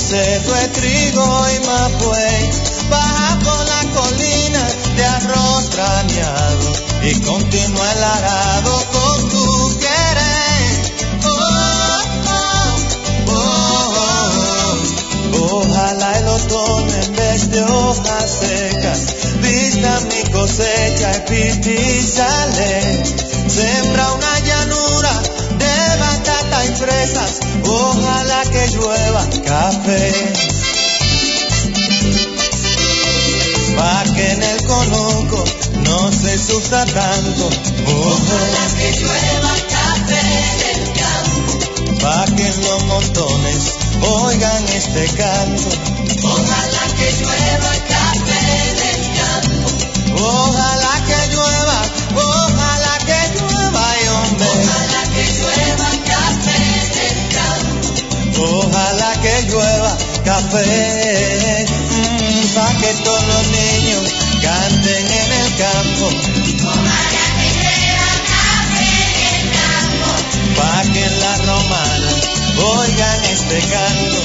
se fue trigo y mapuey, baja por la colina de arroz trañado y continúa el arado con tu querer. Oh, oh, oh, oh, Ojalá el otoño en vez de hojas secas, vista mi cosecha y piti sale, sembra una fresas, ojalá que llueva café. Pa' que en el conuco no se sufra tanto. Ojalá que llueva café en el campo. Pa' que en los montones oigan este canto. Ojalá que llueva café en el campo. Ojalá que llueva, ojalá que llueva, y hombre. Llueva café. mm, pa' que todos los niños canten en el campo. Ojalá que llueva café en el campo. Pa' que en la romana oigan este canto.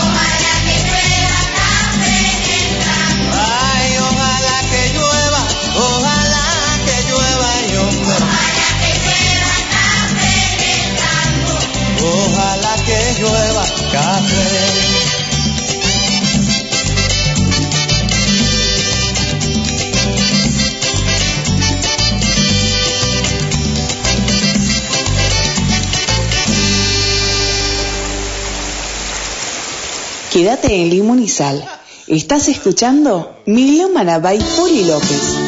Ojalá que llueva café en el campo. Ay, ojalá que llueva, ojalá que llueva, y hombre. Ojalá que llueva café en el campo. Ojalá café. Quédate en Sal. Estás escuchando Milómana by Poli López.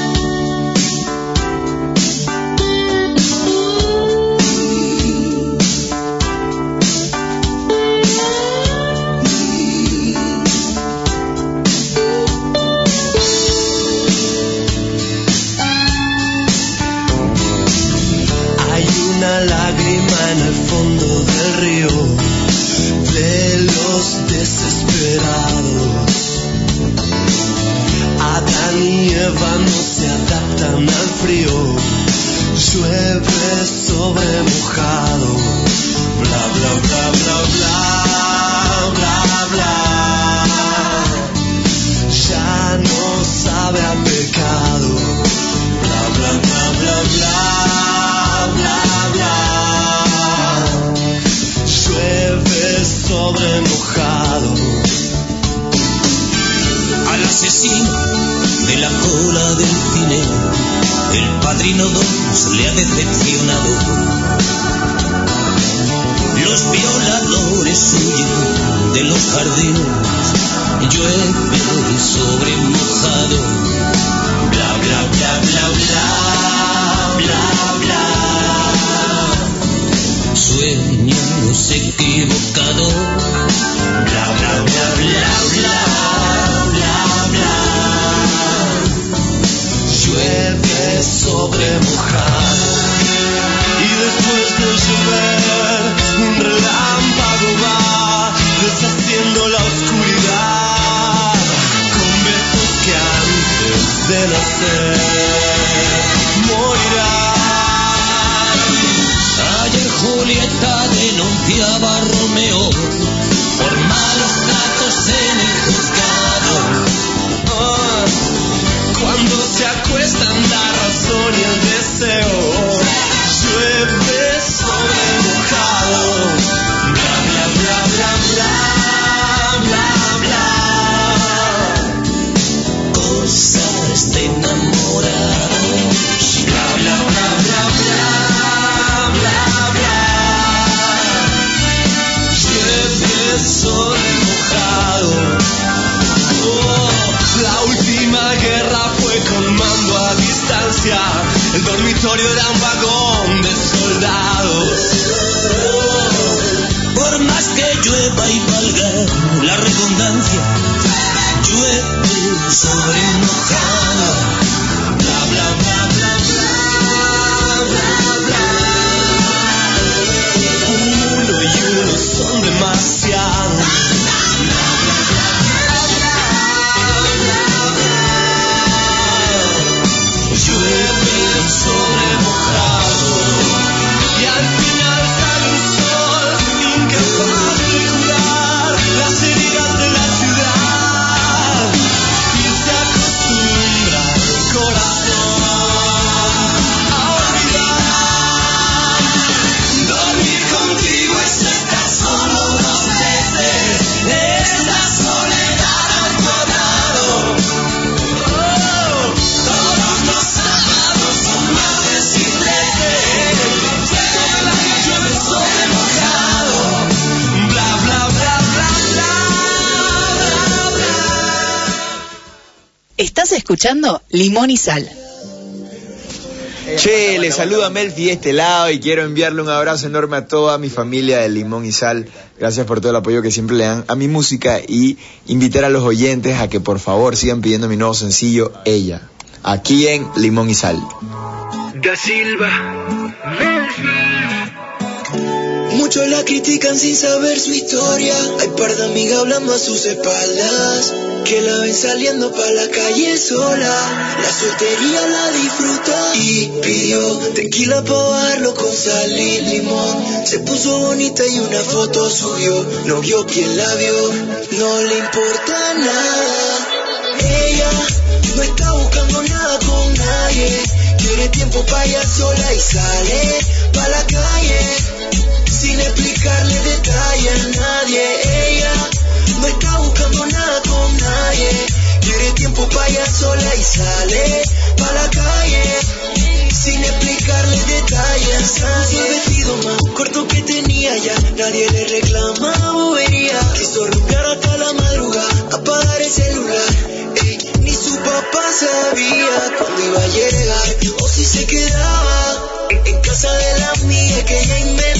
Le ha decepcionado. Los violadores huyen de los jardines, llueve sobre mojado. Bla bla dormitorio era un vagón de soldados. Por más que llueva y valga la redundancia, llueve sobre mojado. Bla bla bla bla bla bla bla. Uno y uno son demasiados. Escuchando Limón y Sal. Che, le saluda Melfi de este lado y quiero enviarle un abrazo enorme a toda mi familia de Limón y Sal. Gracias por todo el apoyo que siempre le dan a mi música y invitar a los oyentes a que por favor sigan pidiendo mi nuevo sencillo, Ella, aquí en Limón y Sal. Da Silva. Muchos la critican sin saber su historia. Hay par de amigas hablando a sus espaldas. Que la ven saliendo pa' la calle sola. La soltería la disfruta. Y pidió tequila pa' bajarlo con sal y limón. Se puso bonita y una foto subió. No vio quien la vio. No le importa nada. Ella no está buscando nada con nadie. Quiere tiempo pa' ella sola y sale pa' la calle sin explicarle detalle a nadie. Ella no está buscando nada con nadie. Quiere tiempo para ella sola y sale pa' la calle. Sin explicarle detalles a nadie. El vestido más corto que tenía ya. Nadie le reclama bobería. Quiso romper hasta la madrugada. Apagar el celular. Ey, ni su papá sabía cuándo iba a llegar. O si se quedaba en, casa de la amiga que ella inventaba.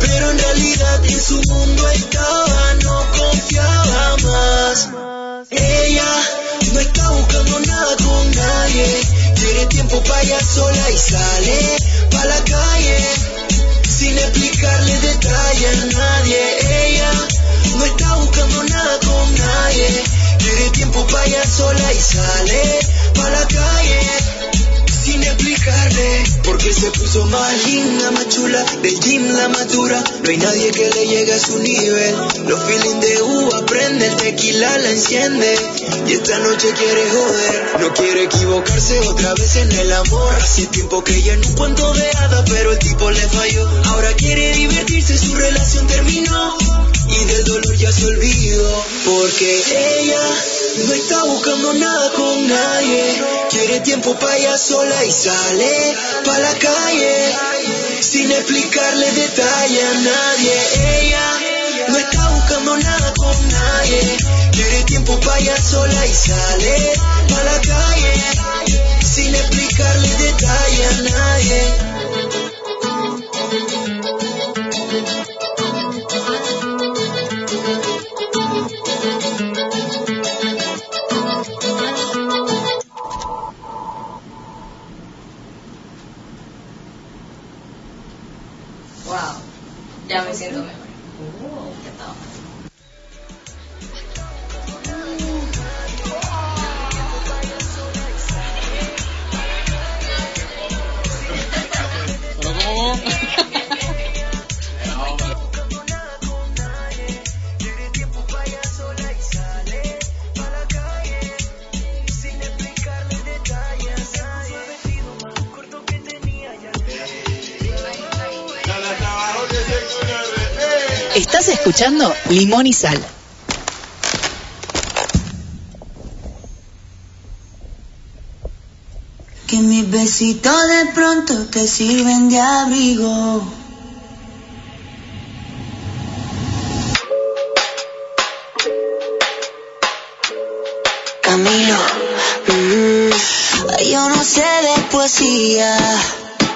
Pero en realidad en su mundo estaba, no confiaba más. Ella no está buscando nada con nadie. Quiere tiempo para ella sola y sale pa' la calle. Sin explicarle detalle a nadie. Ella no está buscando nada con nadie. Quiere tiempo para ella sola y sale pa' la calle sin explicarle porque se puso más linda, más chula, del gym la madura, no hay nadie que le llegue a su nivel, los feelings de uva prende, el tequila la enciende, y esta noche quiere joder, no quiere equivocarse otra vez en el amor, hace tiempo que ella en un cuento de hadas, pero el tipo le falló, ahora quiere divertirse, su relación terminó, y del dolor ya se olvidó, porque ella no está buscando nada con nadie, quiere tiempo para ella sola y sale pa' la calle sin explicarle detalle a nadie. Ella no está buscando nada con nadie, quiere tiempo para ella sola y sale pa' la calle sin explicarle detalle a nadie. Ya escuchando Limón y Sal. Que mis besitos de pronto te sirven de abrigo. Camilo, mm, yo no sé de poesía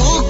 ya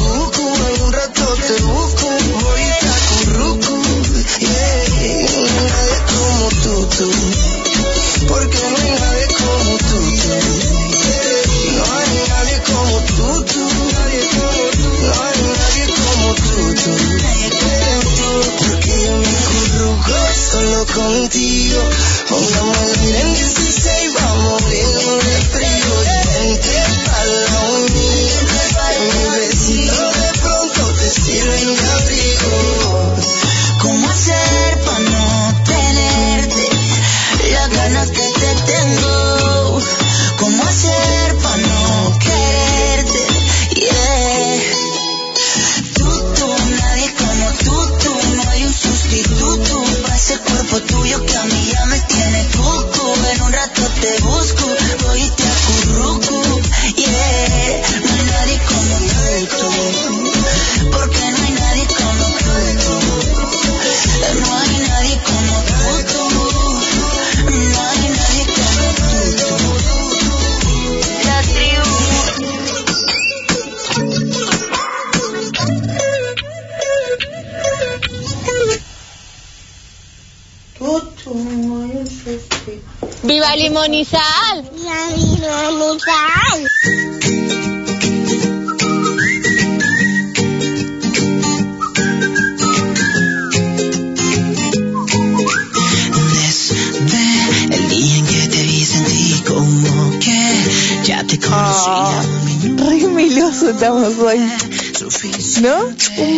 me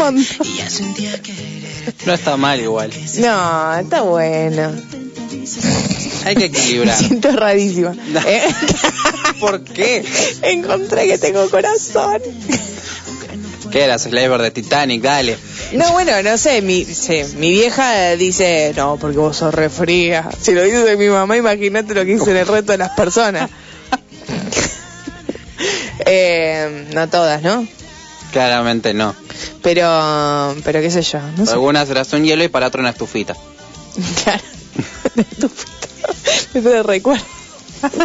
montón. No está mal igual. No, está bueno. Hay que equilibrar. Me siento rarísima. Eh, ¿Por qué? Encontré que tengo corazón. ¿Qué era? Slaver de Titanic, dale. No, bueno, no sé, mi, sí, mi vieja dice, no, porque vos sos re fría. Si lo dice de mi mamá, imagínate lo que dice el resto de las personas. eh, no todas, ¿no? Claramente no. Pero, pero qué sé yo, no Para sé. algunas serás un hielo y para otro una estufita. Claro. Eso de recuerdo.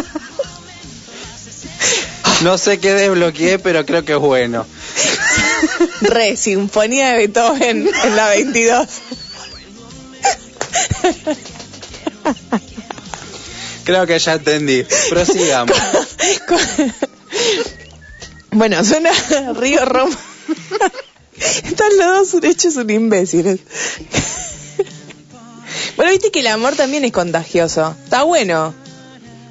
No sé qué desbloqueé, pero creo que es bueno. Re, Sinfonía de Beethoven en la 22. Creo que ya entendí. Prosigamos. Bueno, suena Río Roma. Están los dos hechos un imbéciles. Bueno, viste que el amor también es contagioso. Está bueno.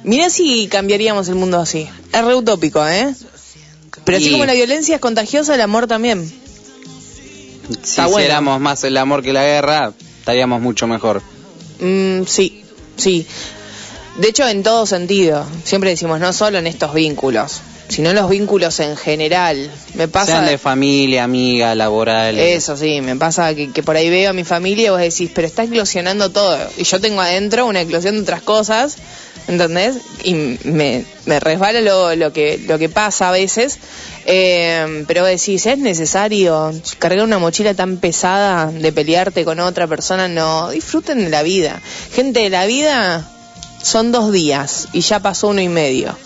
Mira si cambiaríamos el mundo así. Es re utópico, ¿eh? Pero así Y- como la violencia es contagiosa, el amor también. Si bueno. hiciéramos más el amor que la guerra, estaríamos mucho mejor. Mm, sí, sí. De hecho, en todo sentido. Siempre decimos, no solo en estos vínculos, sino los vínculos en general. Me pasa... Sean de familia, amiga, laboral. Eso sí, me pasa que, que por ahí veo a mi familia y vos decís, pero está eclosionando todo. Y yo tengo adentro una eclosión de otras cosas, ¿entendés? Y me, me resbala lo, lo, que, lo que pasa a veces. Eh, pero vos decís, ¿es necesario cargar una mochila tan pesada de pelearte con otra persona? No, disfruten de la vida. Gente, de la vida son dos días y ya pasó uno y medio.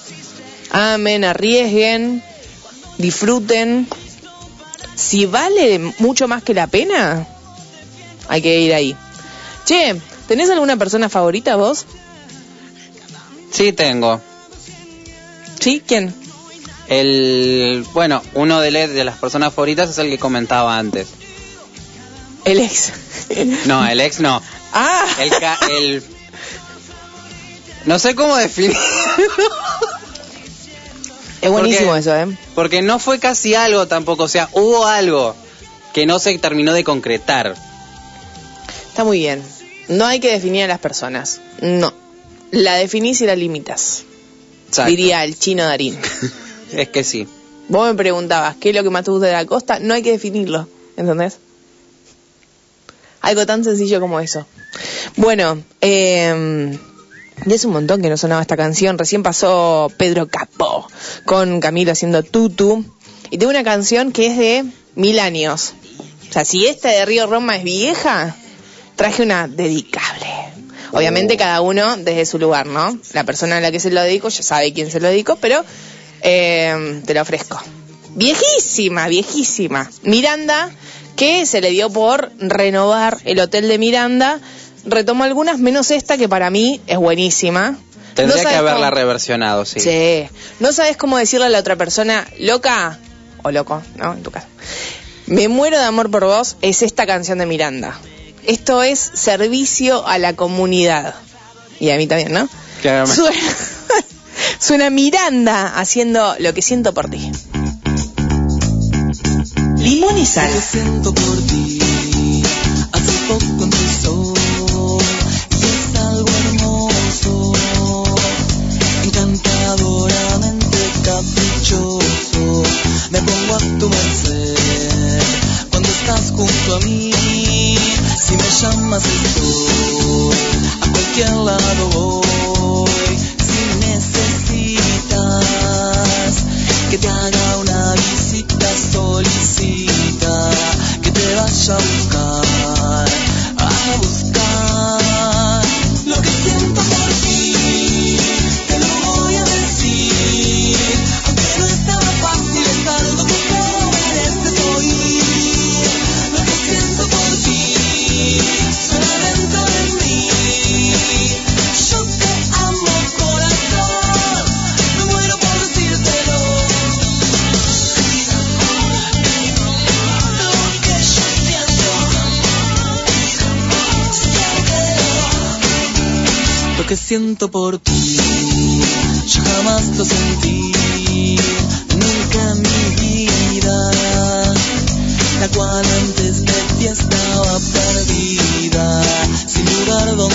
Amen, arriesguen, disfruten. Si vale mucho más que la pena, hay que ir ahí. Che, ¿tenés alguna persona favorita vos? Sí, tengo. ¿Sí? ¿Quién? El, bueno, uno de, de las personas favoritas es el que comentaba antes. El ex. No, el ex no. Ah. El, ca- el no sé cómo definir. Es buenísimo Porque- eso, ¿eh? Porque no fue casi algo tampoco, o sea, hubo algo que no se terminó de concretar. Está muy bien. No hay que definir a las personas. No. La definís y la limitas. Exacto. Diría el chino Darín. Es que sí. Vos me preguntabas, ¿qué es lo que más te gusta de la costa? No hay que definirlo, ¿entendés? Algo tan sencillo como eso. Bueno, eh, ya es un montón que no sonaba esta canción. Recién pasó Pedro Capó con Camilo haciendo tutu. Y tengo una canción que es de mil años. O sea, si esta de Río Roma es vieja, traje una dedicable. Obviamente cada uno desde su lugar, ¿no? La persona a la que se lo dedico ya sabe quién se lo dedico, pero eh, te lo ofrezco. Viejísima, viejísima. Miranda, que se le dio por renovar el hotel de Miranda. Retomó algunas, menos esta que para mí es buenísima. Tendría No que haberla cómo- reversionado, sí. Sí. No sabes cómo decirle a la otra persona, loca o loco, ¿no? En tu caso. Me muero de amor por vos es esta canción de Miranda. Esto es servicio a la comunidad. Y a mí también, ¿no? Claramente. Suena, suena Miranda haciendo lo que siento por ti. Limón y sal. Lo que siento por ti, Me pongo a tu merced cuando estás junto a mí. Si me llamas estoy, a cualquier lado voy. Siento por ti, yo jamás lo sentí, nunca en mi vida, la cual antes de ti estaba perdida, sin lugar donde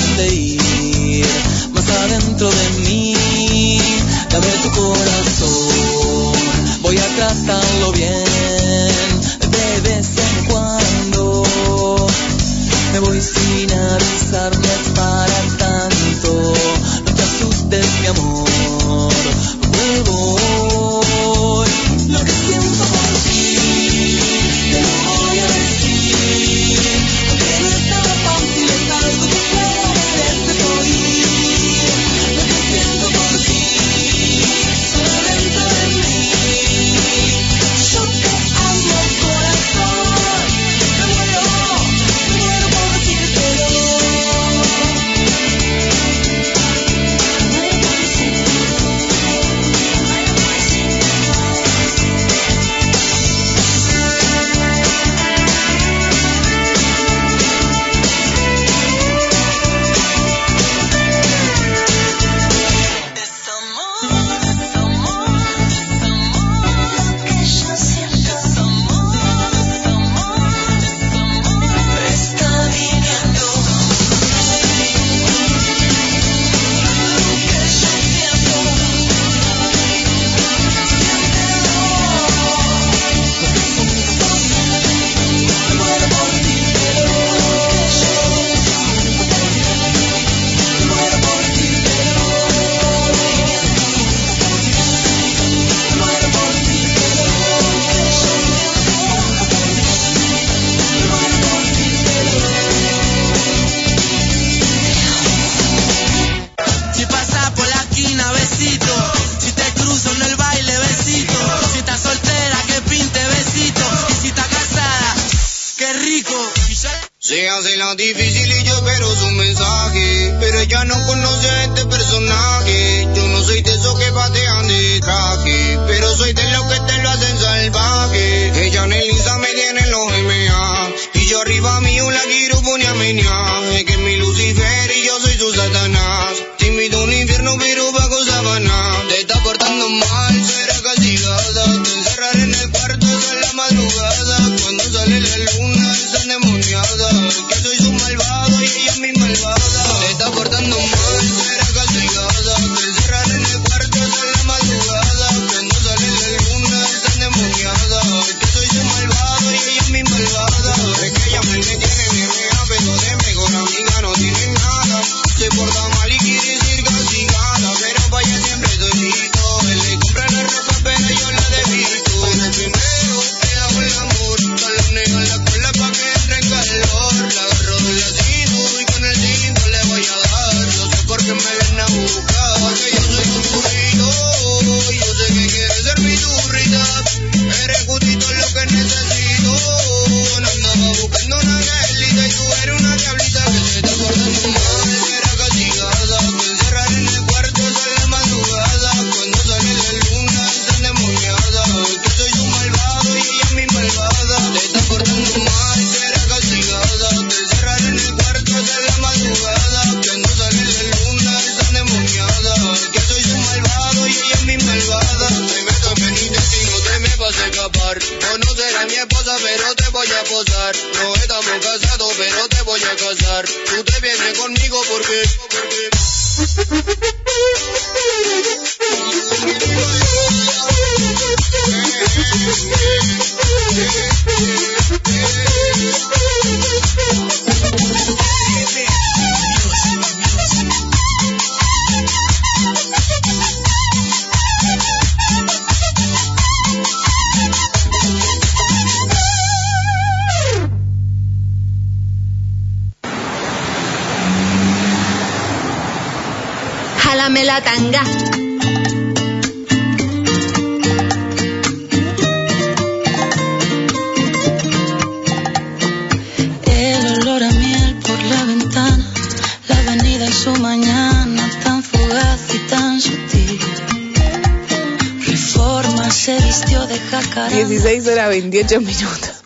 18 minutos.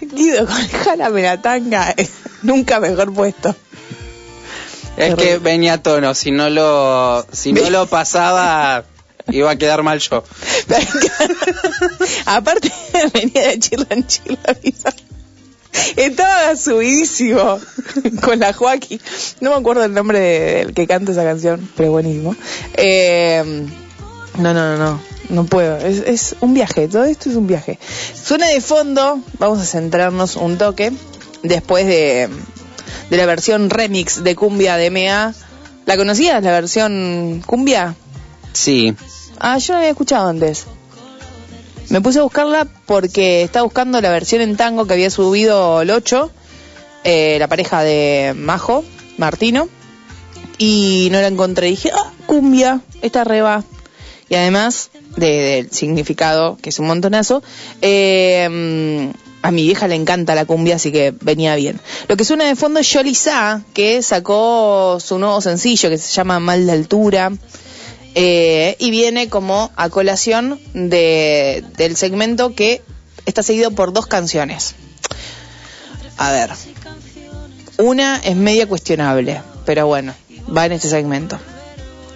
Guido con Jálame la tanga, eh, nunca mejor puesto. Es que venía a tono, si no lo, si no lo pasaba, iba a quedar mal yo. Aparte, venía de chila en chila, estaba subidísimo con la Joaquín. No me acuerdo el nombre del que canta esa canción, pero buenísimo. Eh, no, no, no, no. No puedo. Es, es un viaje. Todo esto es un viaje. Suena de fondo. Vamos a centrarnos un toque. Después de, de la versión remix de Cumbia de MA. ¿La conocías, la versión Cumbia? Sí. Ah, yo no la había escuchado antes. Me puse a buscarla porque estaba buscando la versión en tango que había subido el 8, eh, la pareja de Majo, Martino, y no la encontré. Dije, ah, cumbia, esta reba. Y además de- del significado, que es un montonazo, eh, a mi vieja le encanta la cumbia, así que venía bien. Lo que suena de fondo es Yoli Sa, que sacó su nuevo sencillo que se llama Mal de Altura. Eh, y viene como a colación de, del segmento que está seguido por dos canciones. A ver. Una es media cuestionable, pero bueno, va en este segmento.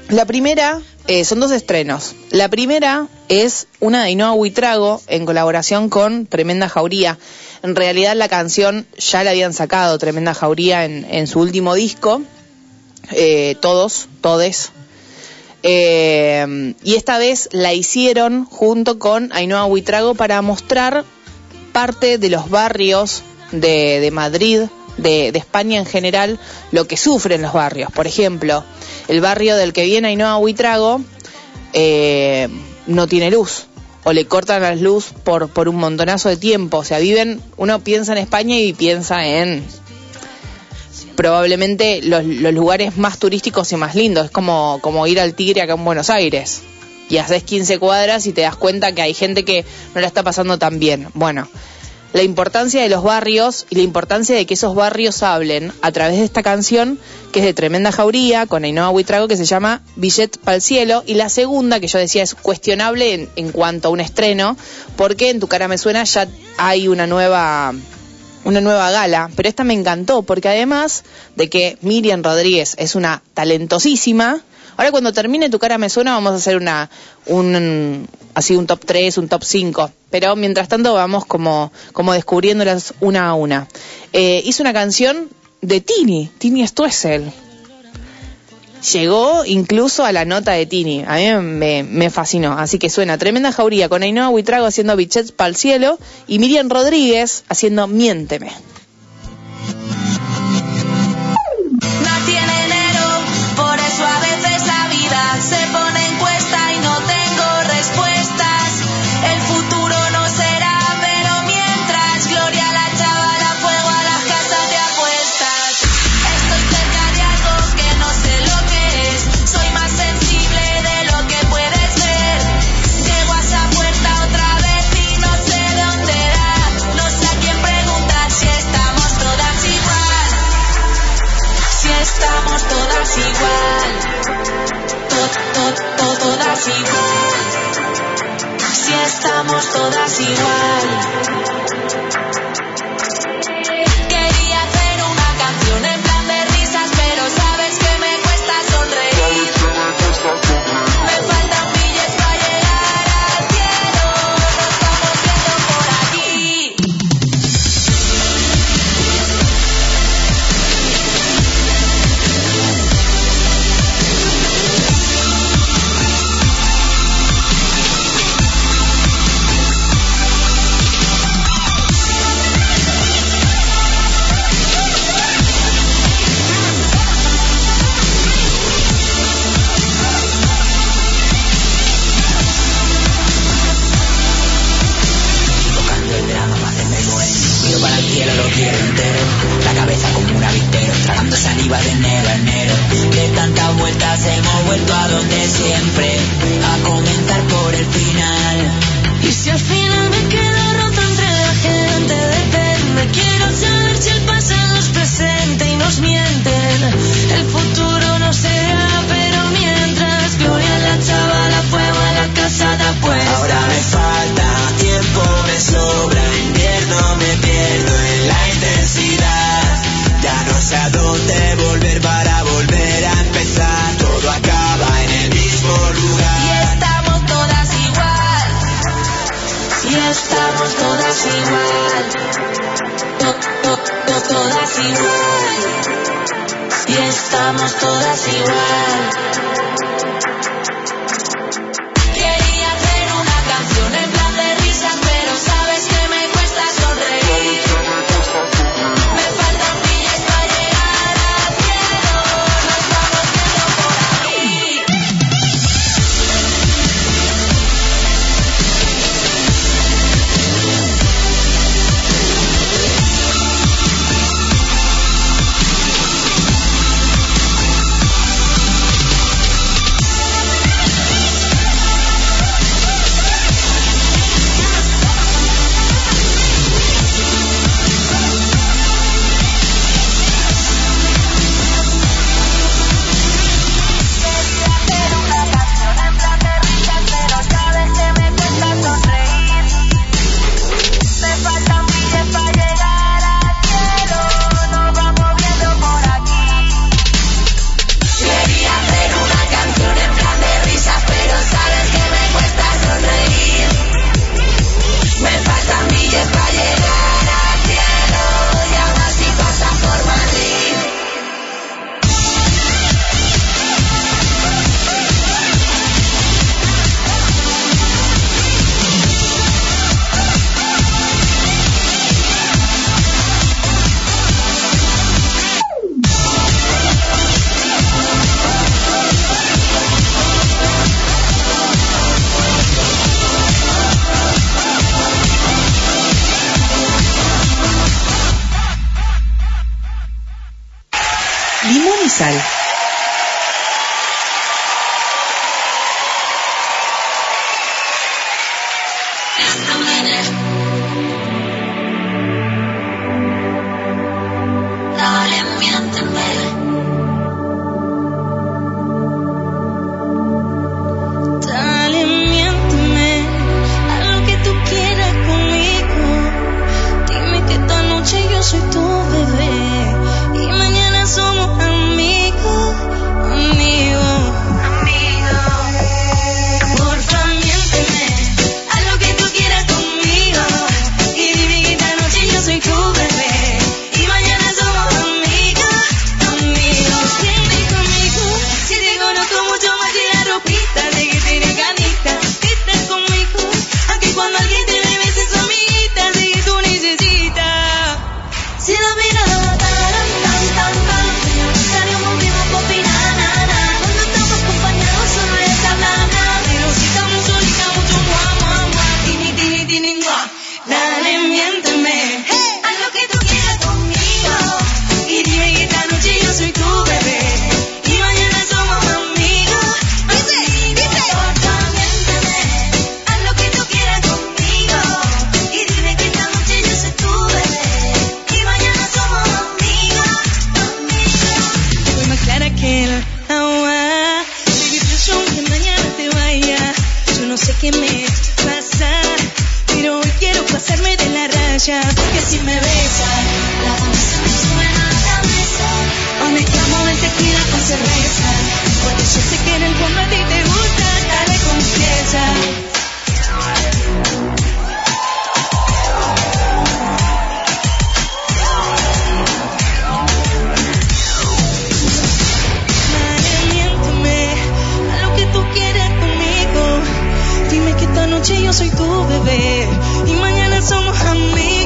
La primera eh, son dos estrenos. La primera es una de Ainhoa Huitrago en colaboración con Tremenda Jauría. En realidad la canción ya la habían sacado Tremenda Jauría en, en su último disco. Eh, todos, todes, eh, y esta vez la hicieron junto con Ainhoa Huitrago para mostrar parte de los barrios de, de Madrid, de, de España en general, lo que sufren los barrios. Por ejemplo, el barrio del que viene Ainhoa Huitrago eh, no tiene luz o le cortan la luz por, por un montonazo de tiempo. O sea, viven, uno piensa en España y piensa en probablemente los, los lugares más turísticos y más lindos. Es como, como ir al Tigre acá en Buenos Aires. Y haces 15 cuadras y te das cuenta que hay gente que no la está pasando tan bien. Bueno, la importancia de los barrios y la importancia de que esos barrios hablen a través de esta canción, que es de Tremenda Jauría, con Ainhoa Huitrago, que se llama Billet para el Cielo. Y la segunda, que yo decía es cuestionable en, en cuanto a un estreno, porque en Tu Cara Me Suena ya hay una nueva una nueva gala, pero esta me encantó porque además de que Miriam Rodríguez es una talentosísima, ahora cuando termine tu cara me suena vamos a hacer una un así un top 3, un top 5, pero mientras tanto vamos como como descubriéndolas una a una. Eh, hizo una canción de Tini, Tini Stoessel. Llegó incluso a la nota de Tini. A mí me, me fascinó. Así que suena Tremenda Jauría con Ainhoa Huitrago haciendo bichets para el cielo y Miriam Rodríguez haciendo Miénteme. Si estamos todas igual. a donde siempre, a comentar por el final. Y si al final me quedo roto entre la gente, depende. Quiero saber si el pasado es presente y nos mienten. El futuro no será, pero mientras Gloria la chavala fue a la casa casada, pues. Ahora me falta tiempo, me sobra somos todas igual. noche yo soy tu bebé y mañana somos amigos.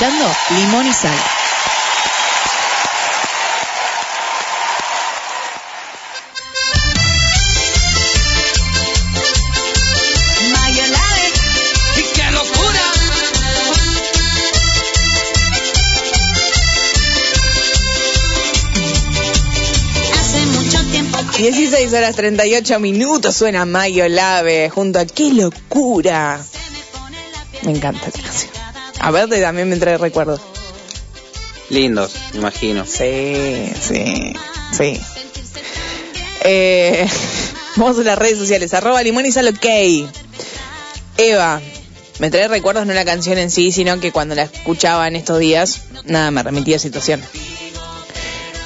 escuchando Limón y Sal. horas 38 minutos suena Mayo Lave junto a Qué locura. Me encanta esta canción. A ver, te- también me trae recuerdos. Lindos, me imagino. Sí, sí, sí. Eh, vamos a las redes sociales. Arroba limón y sal ok. Eva, me trae recuerdos no la canción en sí, sino que cuando la escuchaba en estos días, nada, me remitía a situación.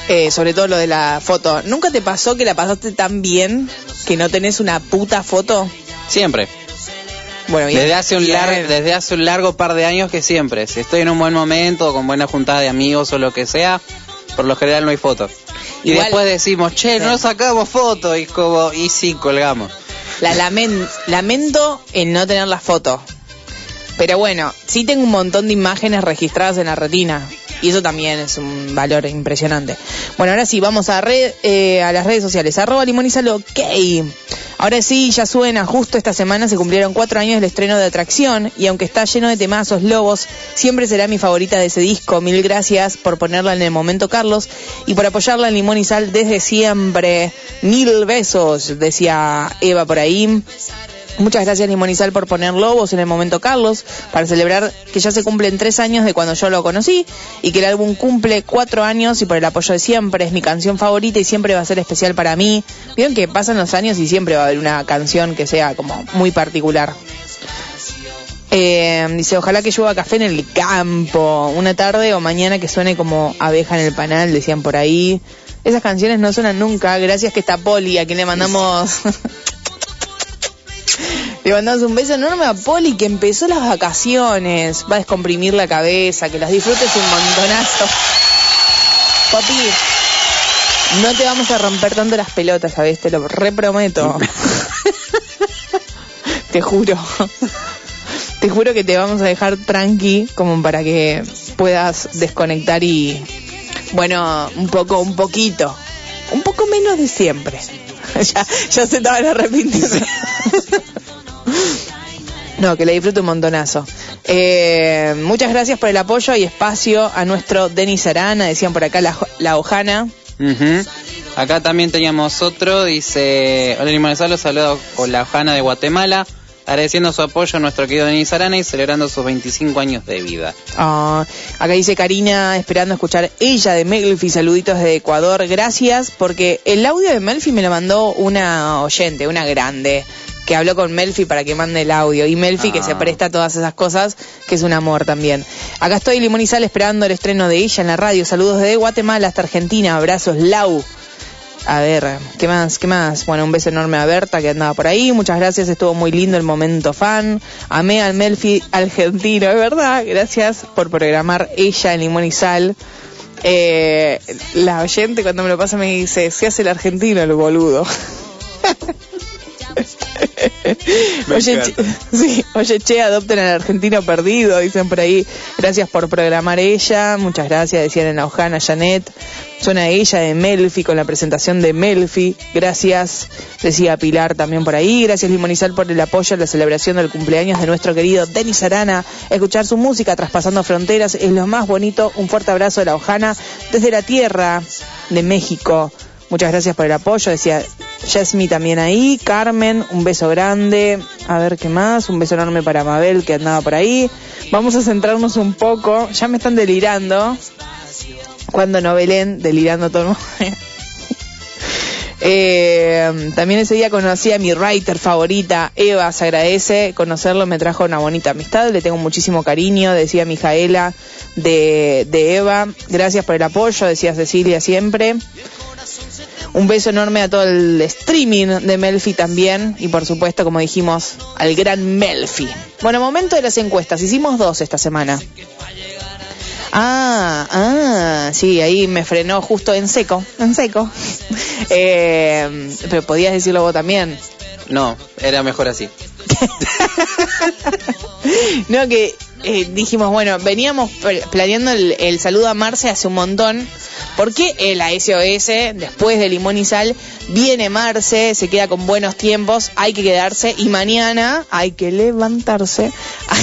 Eh, sobre todo lo de la foto. ¿Nunca te pasó que la pasaste tan bien que no tenés una puta foto? Siempre. Bueno, bien. Desde hace, un Bien. lar- desde hace un largo par de años que siempre. Si estoy en un buen momento, con buena juntada de amigos o lo que sea, por lo general no hay fotos. Y Igual- después decimos, che, no sacamos fotos. Y como, y sí, colgamos. La lamen- lamento en no tener la foto. Pero bueno, sí tengo un montón de imágenes registradas en la retina. Y eso también es un valor impresionante. Bueno, ahora sí, vamos a, red, eh, a las redes sociales. Arroba limonizalo, ok. Ahora sí, ya suena. Justo esta semana se cumplieron cuatro años del estreno de Atracción. Y aunque está lleno de temazos lobos, siempre será mi favorita de ese disco. Mil gracias por ponerla en el momento, Carlos. Y por apoyarla en Limón y Sal desde siempre. Mil besos, decía Eva por ahí. Muchas gracias Limonizal por poner Lobos en el momento Carlos, para celebrar que ya se cumplen tres años de cuando yo lo conocí y que el álbum cumple cuatro años y por el apoyo de siempre. Es mi canción favorita y siempre va a ser especial para mí. Vieron que pasan los años y siempre va a haber una canción que sea como muy particular. Eh, dice, ojalá que llueva café en el campo, una tarde o mañana que suene como abeja en el panal, decían por ahí. Esas canciones no suenan nunca, gracias que está Poli, a quien le mandamos... Le mandamos un beso enorme a Poli que empezó las vacaciones. Va a descomprimir la cabeza, que las disfrutes un montonazo. Papi, no te vamos a romper tanto las pelotas, ¿sabes? Te lo reprometo. te juro. Te juro que te vamos a dejar tranqui como para que puedas desconectar y, bueno, un poco, un poquito. Un poco menos de siempre. ya, ya se estaban arrepintiendo. No, que le disfrute un montonazo. Eh, muchas gracias por el apoyo y espacio a nuestro Denis Arana, decían por acá la, la Ojana. Acá también teníamos otro, dice, hola Limonezal, los saludo con la Ojana de Guatemala, agradeciendo su apoyo a nuestro querido Denis Arana y celebrando sus 25 años de vida. Ah, acá dice Karina, esperando escuchar ella de Melfi, saluditos de Ecuador, gracias, porque el audio de Melfi me lo mandó una oyente, una grande, que habló con Melfi para que mande el audio, y Melfi que Ah. se presta a todas esas cosas, que es un amor también. Acá estoy Limón y Sal esperando el estreno de ella en la radio, saludos desde Guatemala hasta Argentina, abrazos Lau. A ver, ¿qué más? ¿Qué más? Bueno, un beso enorme a Berta que andaba por ahí. Muchas gracias, estuvo muy lindo el momento fan. Amé al Melfi argentino, es verdad. Gracias por programar ella en Limón y Sal. Eh, la oyente cuando me lo pasa me dice, se hace el argentino el boludo. Oye, che, sí, oye, che, adopten al argentino perdido, dicen por ahí. Gracias por programar ella, muchas gracias, decían en la Ojana Janet. Suena ella de Melfi con la presentación de Melfi. Gracias, decía Pilar también por ahí. Gracias Limonizal por el apoyo a la celebración del cumpleaños de nuestro querido Denis Arana. Escuchar su música traspasando fronteras es lo más bonito. Un fuerte abrazo de la Ojana desde la tierra de México. Muchas gracias por el apoyo, decía Jasmine también ahí, Carmen, un beso grande, a ver qué más, un beso enorme para Mabel que andaba por ahí. Vamos a centrarnos un poco, ya me están delirando, cuando no Belén, delirando todo el mundo. Eh, también ese día conocí a mi writer favorita, Eva, se agradece, conocerlo me trajo una bonita amistad, le tengo muchísimo cariño, decía Mijaela de Eva, gracias por el apoyo, decía Cecilia siempre. Un beso enorme a todo el streaming de Melfi también y por supuesto, como dijimos, al gran Melfi. Bueno, momento de las encuestas, hicimos dos esta semana. Ah, ah, sí, ahí me frenó justo en seco, en seco. Eh, pero podías decirlo vos también. No, era mejor así. No, que eh, dijimos, bueno, veníamos pl- planeando el, saludo a Marce hace un montón. Porque eh, la SOS, después de Limón y Sal, viene Marce, se queda con buenos tiempos, hay que quedarse y mañana hay que levantarse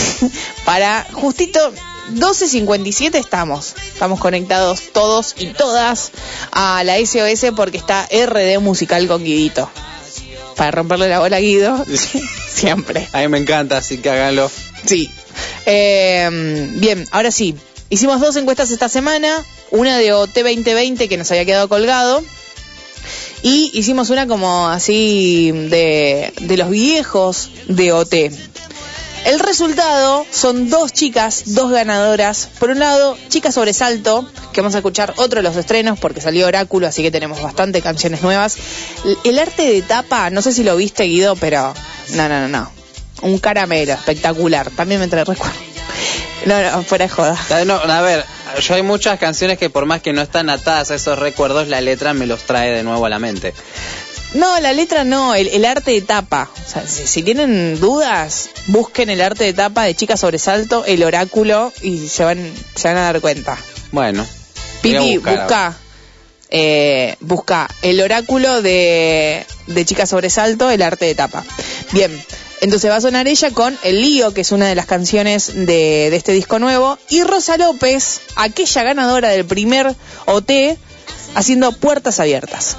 para justito 12.57 estamos. Estamos conectados todos y todas a la SOS porque está RD Musical con Guidito. Para romperle la bola a Guido, siempre. A mí me encanta, así que háganlo. Sí. Eh, bien, ahora sí. Hicimos dos encuestas esta semana. Una de OT 2020 que nos había quedado colgado. Y hicimos una como así de, de los viejos de OT. El resultado son dos chicas, dos ganadoras. Por un lado, Chica Sobresalto, que vamos a escuchar otro de los estrenos porque salió Oráculo, así que tenemos bastante canciones nuevas. El- El arte de tapa, no sé si lo viste Guido, pero no, no, no, no. Un caramelo espectacular. También me trae recuerdo. No, no, fuera de joda. No, a ver, yo hay muchas canciones que por más que no están atadas a esos recuerdos, la letra me los trae de nuevo a la mente. No, la letra no, el, el arte de tapa. O sea, si, si tienen dudas, busquen el arte de tapa de Chica Sobresalto, el oráculo, y se van, se van a dar cuenta. Bueno. ahora. busca, eh, busca el oráculo de, de Chica Sobresalto, el arte de tapa. Bien, entonces va a sonar ella con El Lío, que es una de las canciones de, de este disco nuevo, y Rosa López, aquella ganadora del primer OT, haciendo puertas abiertas.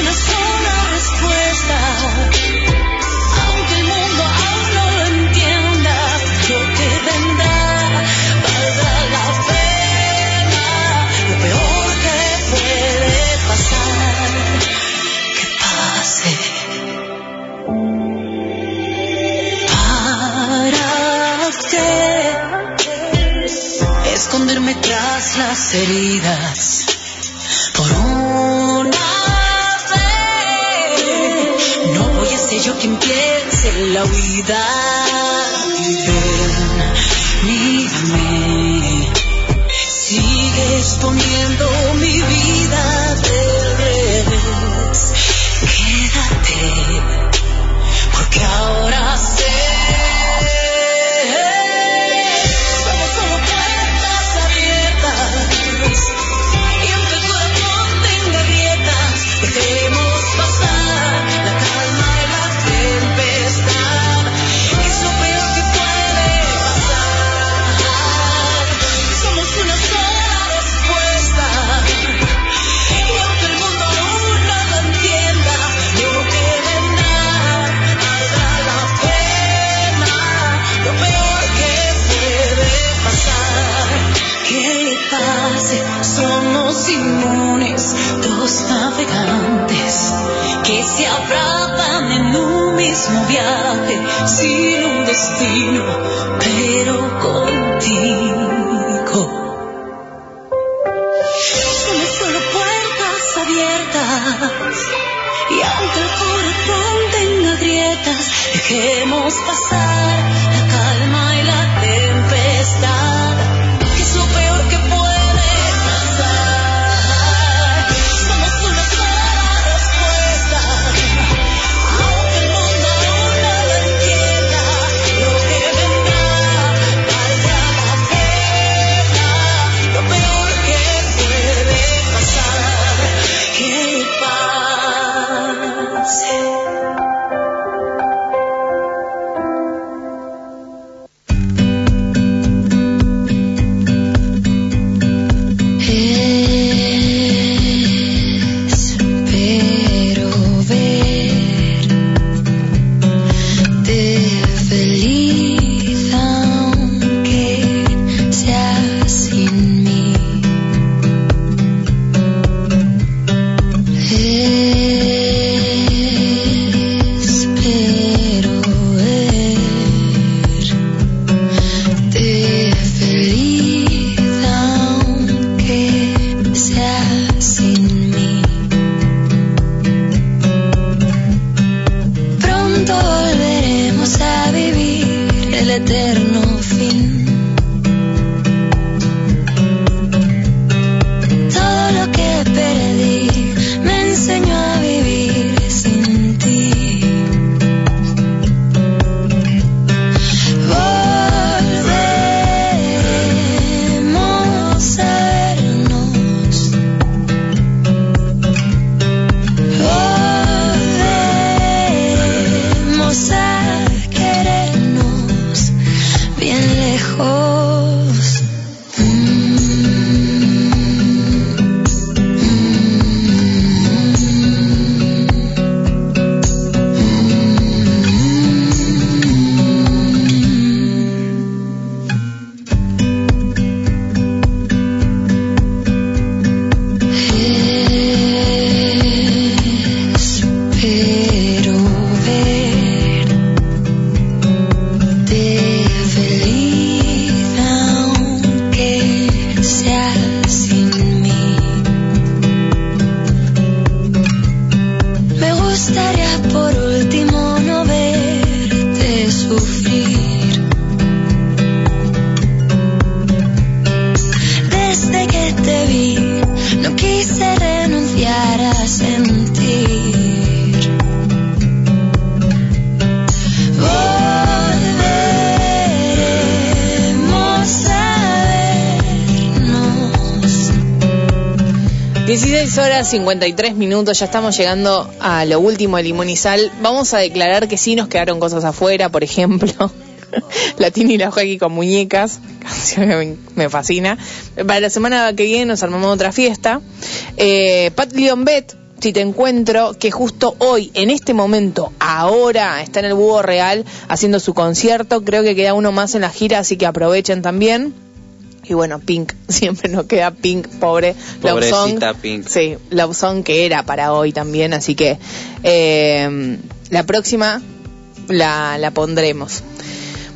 Una sola respuesta, aunque el mundo aún no lo entienda. Lo que vendrá valdrá la pena. Lo peor que puede pasar, que pase, para que esconderme tras las heridas. 53 minutos, ya estamos llegando a lo último de Sal. Vamos a declarar que sí nos quedaron cosas afuera, por ejemplo, La Tini y la Joaquín con muñecas, canción que me, fascina. Para la semana que viene nos armamos otra fiesta. Eh, Pat Leon Bet, si te encuentro, que justo hoy, en este momento, ahora, está en el Búho Real haciendo su concierto. Creo que queda uno más en la gira, así que aprovechen también. Y bueno, Pink, siempre nos queda Pink, pobre. Love Song. Pobrecita Pink. Sí, Love Song que era para hoy también, así que eh, la próxima la, la pondremos.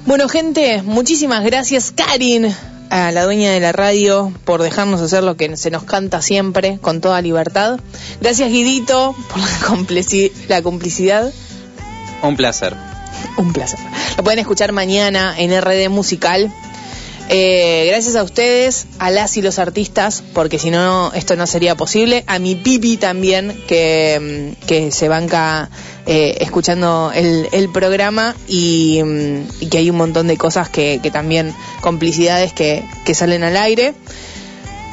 Bueno, gente, muchísimas gracias. Karin, a la dueña de la radio por dejarnos hacer lo que se nos canta siempre con toda libertad. Gracias Guidito por la, complici- la complicidad. Un placer. Un placer. Lo pueden escuchar mañana en RD Musical. Eh, gracias a ustedes, a las y los artistas, porque si no, esto no sería posible. A mi Pipi también, que, mm, se banca eh, escuchando el, el programa y, mm, y que hay un montón de cosas que, que también, complicidades que, que salen al aire.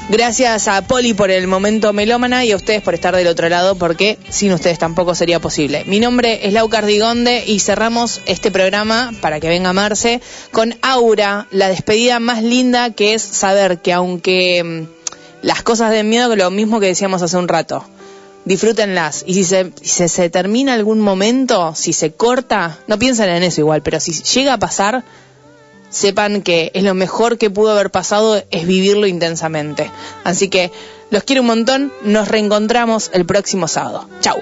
Gracias a Poli por el momento melómana y a ustedes por estar del otro lado porque sin ustedes tampoco sería posible. Mi nombre es Lau Cardigonde y cerramos este programa para que venga Marce con Aura, la despedida más linda que es saber que aunque mm, las cosas den miedo, lo mismo que decíamos hace un rato, disfrútenlas y si se, si se termina algún momento, si se corta, no piensen en eso igual, pero si llega a pasar, sepan que es lo mejor que pudo haber pasado es vivirlo intensamente. Así que los quiero un montón, nos reencontramos el próximo sábado. Chau.